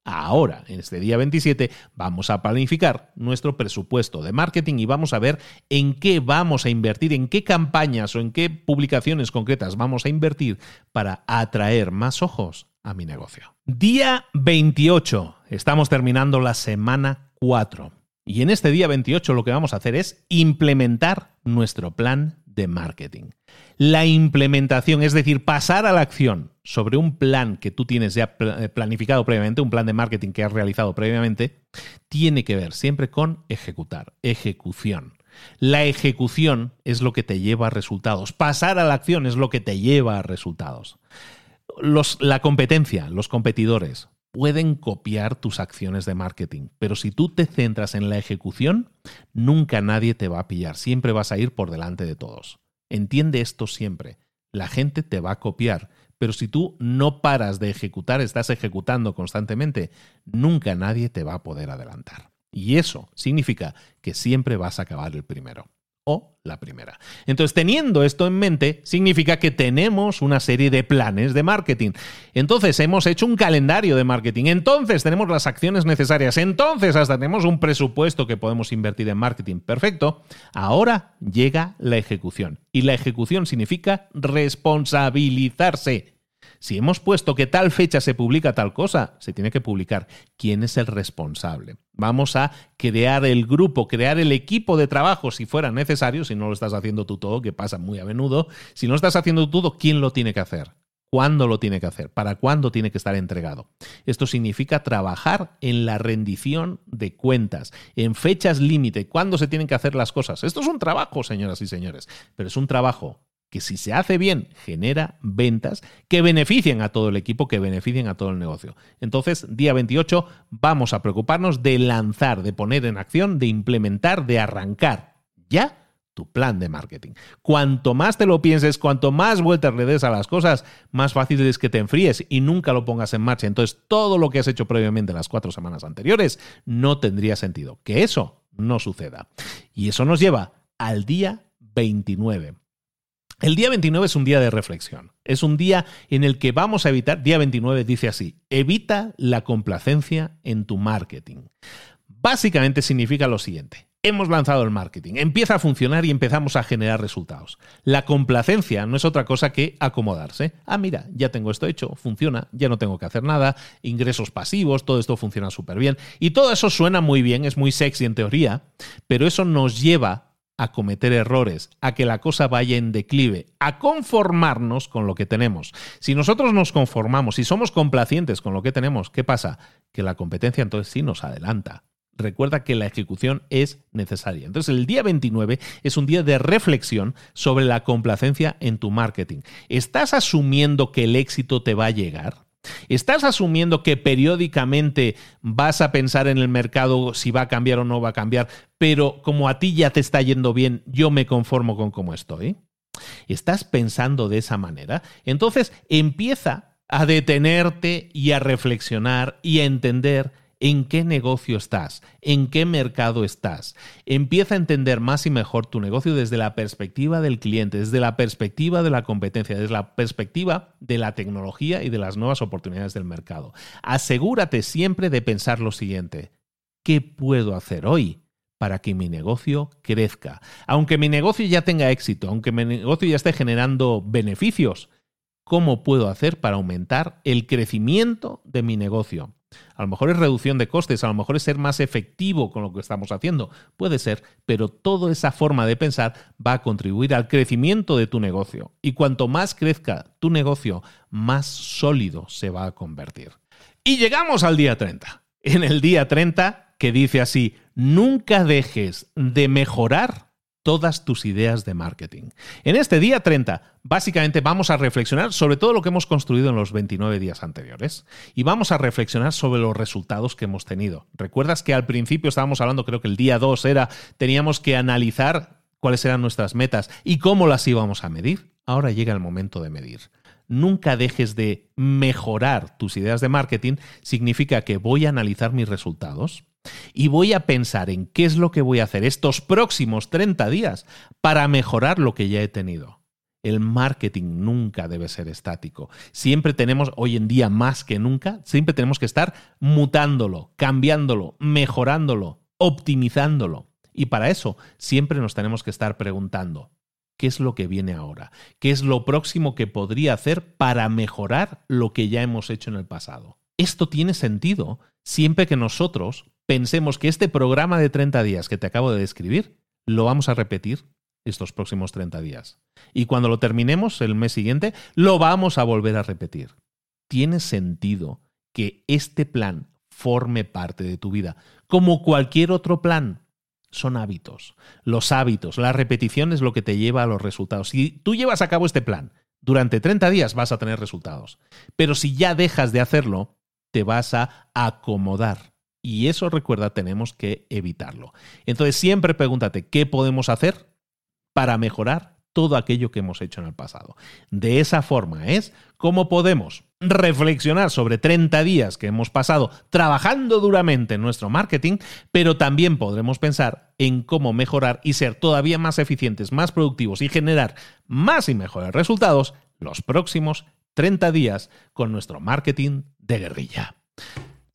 Ahora, en este día 27, vamos a planificar nuestro presupuesto de marketing y vamos a ver en qué vamos a invertir, en qué campañas o en qué publicaciones concretas vamos a invertir para atraer más ojos a mi negocio. Día 28. Estamos terminando la semana 4. Y en este día 28 lo que vamos a hacer es implementar nuestro plan de marketing. La implementación, es decir, pasar a la acción sobre un plan que tú tienes ya eh, planificado previamente, un plan de marketing que has realizado previamente, tiene que ver siempre con ejecutar, ejecución. La ejecución es lo que te lleva a resultados. Pasar a la acción es lo que te lleva a resultados. la competencia, los competidores, pueden copiar tus acciones de marketing, pero si tú te centras en la ejecución, nunca nadie te va a pillar, siempre vas a ir por delante de todos. Entiende esto siempre, la gente te va a copiar, pero si tú no paras de ejecutar, estás ejecutando constantemente, nunca nadie te va a poder adelantar. Y eso significa que siempre vas a acabar el primero o la primera. Entonces, teniendo esto en mente, significa que tenemos una serie de planes de marketing. Entonces, hemos hecho un calendario de marketing. Entonces, tenemos las acciones necesarias. Entonces, hasta tenemos un presupuesto que podemos invertir en marketing. Perfecto. Ahora llega la ejecución. Y la ejecución significa responsabilizarse. Si hemos puesto que tal fecha se publica tal cosa, se tiene que publicar. ¿Quién es el responsable? Vamos a crear el grupo, crear el equipo de trabajo si fuera necesario, si no lo estás haciendo tú todo, que pasa muy a menudo. Si no estás haciendo tú todo, ¿quién lo tiene que hacer? ¿Cuándo lo tiene que hacer? ¿Para cuándo tiene que estar entregado? Esto significa trabajar en la rendición de cuentas, en fechas límite, cuándo se tienen que hacer las cosas. Esto es un trabajo, señoras y señores, pero es un trabajo que si se hace bien genera ventas que beneficien a todo el equipo, que beneficien a todo el negocio. Entonces, día 28 vamos a preocuparnos de lanzar, de poner en acción, de implementar, de arrancar ya tu plan de marketing. Cuanto más te lo pienses, cuanto más vueltas le des a las cosas, más fácil es que te enfríes y nunca lo pongas en marcha. Entonces, todo lo que has hecho previamente las cuatro semanas anteriores no tendría sentido. Que eso no suceda. Y eso nos lleva al día 29. El día 29 es un día de reflexión. Es un día en el que vamos a evitar, día 29 dice así, evita la complacencia en tu marketing. Básicamente significa lo siguiente. Hemos lanzado el marketing, empieza a funcionar y empezamos a generar resultados. La complacencia no es otra cosa que acomodarse. Ah, mira, ya tengo esto hecho, funciona, ya no tengo que hacer nada, ingresos pasivos, todo esto funciona súper bien. Y todo eso suena muy bien, es muy sexy en teoría, pero eso nos lleva a cometer errores, a que la cosa vaya en declive, a conformarnos con lo que tenemos. Si nosotros nos conformamos y somos complacientes con lo que tenemos, ¿qué pasa? Que la competencia entonces sí nos adelanta. Recuerda que la ejecución es necesaria. Entonces el día 29 es un día de reflexión sobre la complacencia en tu marketing. ¿Estás asumiendo que el éxito te va a llegar? ¿Estás asumiendo que periódicamente vas a pensar en el mercado si va a cambiar o no va a cambiar, pero como a ti ya te está yendo bien, yo me conformo con cómo estoy? ¿Estás pensando de esa manera? Entonces empieza a detenerte y a reflexionar y a entender en qué negocio estás, en qué mercado estás. Empieza a entender más y mejor tu negocio desde la perspectiva del cliente, desde la perspectiva de la competencia, desde la perspectiva de la tecnología y de las nuevas oportunidades del mercado. Asegúrate siempre de pensar lo siguiente, ¿qué puedo hacer hoy? para que mi negocio crezca. Aunque mi negocio ya tenga éxito, aunque mi negocio ya esté generando beneficios, ¿cómo puedo hacer para aumentar el crecimiento de mi negocio? A lo mejor es reducción de costes, a lo mejor es ser más efectivo con lo que estamos haciendo, puede ser, pero toda esa forma de pensar va a contribuir al crecimiento de tu negocio. Y cuanto más crezca tu negocio, más sólido se va a convertir. Y llegamos al día 30. En el día 30, que dice así, nunca dejes de mejorar todas tus ideas de marketing. En este día 30, básicamente vamos a reflexionar sobre todo lo que hemos construido en los 29 días anteriores y vamos a reflexionar sobre los resultados que hemos tenido. ¿Recuerdas que al principio estábamos hablando, creo que el día 2 era, teníamos que analizar cuáles eran nuestras metas y cómo las íbamos a medir? Ahora llega el momento de medir. Nunca dejes de mejorar tus ideas de marketing, significa que voy a analizar mis resultados, y voy a pensar en qué es lo que voy a hacer estos próximos 30 días para mejorar lo que ya he tenido. El marketing nunca debe ser estático. Siempre tenemos, hoy en día más que nunca, siempre tenemos que estar mutándolo, cambiándolo, mejorándolo, optimizándolo. Y para eso siempre nos tenemos que estar preguntando, ¿qué es lo que viene ahora? ¿Qué es lo próximo que podría hacer para mejorar lo que ya hemos hecho en el pasado? Esto tiene sentido siempre que nosotros pensemos que este programa de 30 días que te acabo de describir, lo vamos a repetir estos próximos 30 días. Y cuando lo terminemos el mes siguiente, lo vamos a volver a repetir. Tiene sentido que este plan forme parte de tu vida, como cualquier otro plan. Son hábitos. Los hábitos, la repetición es lo que te lleva a los resultados. Si tú llevas a cabo este plan durante 30 días, vas a tener resultados. Pero si ya dejas de hacerlo, te vas a acomodar y eso, recuerda, tenemos que evitarlo. Entonces, siempre pregúntate, ¿qué podemos hacer para mejorar todo aquello que hemos hecho en el pasado? De esa forma es cómo podemos reflexionar sobre 30 días que hemos pasado trabajando duramente en nuestro marketing, pero también podremos pensar en cómo mejorar y ser todavía más eficientes, más productivos y generar más y mejores resultados los próximos 30 días con nuestro marketing de guerrilla.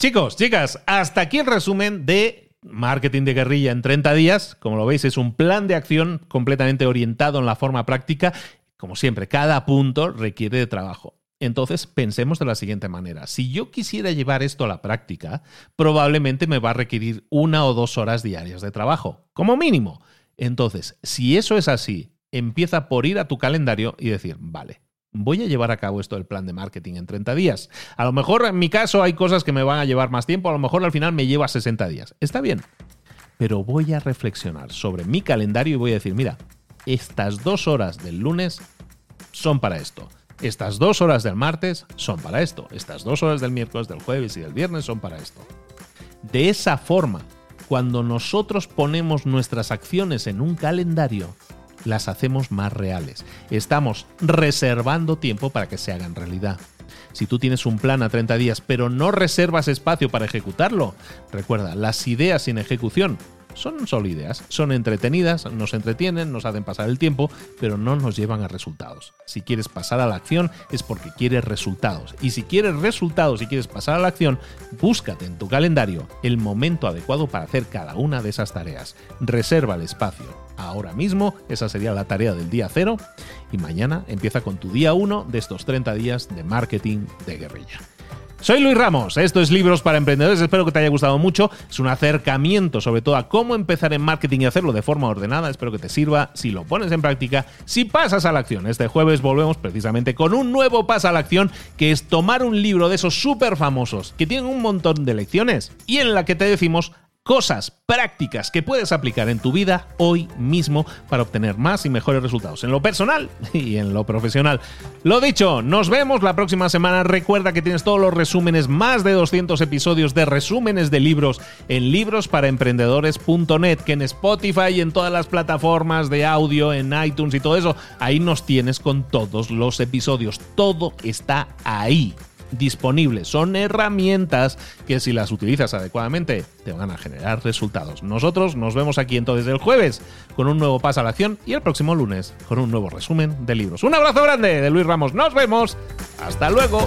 Chicos, chicas, hasta aquí el resumen de Marketing de guerrilla en 30 días. Como lo veis, es un plan de acción completamente orientado en la forma práctica. Como siempre, cada punto requiere de trabajo. Entonces, pensemos de la siguiente manera. Si yo quisiera llevar esto a la práctica, probablemente me va a requerir una o dos horas diarias de trabajo, como mínimo. Entonces, si eso es así, empieza por ir a tu calendario y decir, vale, voy a llevar a cabo esto del plan de marketing en 30 días. A lo mejor en mi caso hay cosas que me van a llevar más tiempo, a lo mejor al final me lleva 60 días. Está bien. Pero voy a reflexionar sobre mi calendario y voy a decir, mira, estas dos horas del lunes son para esto. Estas dos horas del martes son para esto. Estas dos horas del miércoles, del jueves y del viernes son para esto. De esa forma, cuando nosotros ponemos nuestras acciones en un calendario, las hacemos más reales. Estamos reservando tiempo para que se hagan realidad. Si tú tienes un plan a 30 días pero no reservas espacio para ejecutarlo, recuerda, las ideas sin ejecución son solo ideas, son entretenidas, nos entretienen, nos hacen pasar el tiempo, pero no nos llevan a resultados. Si quieres pasar a la acción es porque quieres resultados. Y si quieres resultados y quieres pasar a la acción, búscate en tu calendario el momento adecuado para hacer cada una de esas tareas. Reserva el espacio. Ahora mismo, esa sería la tarea del día cero. Y mañana empieza con tu día uno de estos 30 días de marketing de guerrilla. Soy Luis Ramos, esto es Libros para Emprendedores, espero que te haya gustado mucho, es un acercamiento sobre todo a cómo empezar en marketing y hacerlo de forma ordenada, espero que te sirva si lo pones en práctica, si pasas a la acción. Este jueves volvemos precisamente con un nuevo paso a la acción, que es tomar un libro de esos súper famosos, que tienen un montón de lecciones y en la que te decimos cosas prácticas que puedes aplicar en tu vida hoy mismo para obtener más y mejores resultados en lo personal y en lo profesional. Lo dicho, nos vemos la próxima semana. Recuerda que tienes todos los resúmenes, más de 200 episodios de resúmenes de libros en librosparaemprendedores.net, que en Spotify y en todas las plataformas de audio, en iTunes y todo eso, ahí nos tienes con todos los episodios. Todo está ahí disponibles. Son herramientas que si las utilizas adecuadamente te van a generar resultados. Nosotros nos vemos aquí entonces el jueves con un nuevo paso a la acción y el próximo lunes con un nuevo resumen de libros. Un abrazo grande de Luis Ramos. Nos vemos. Hasta luego.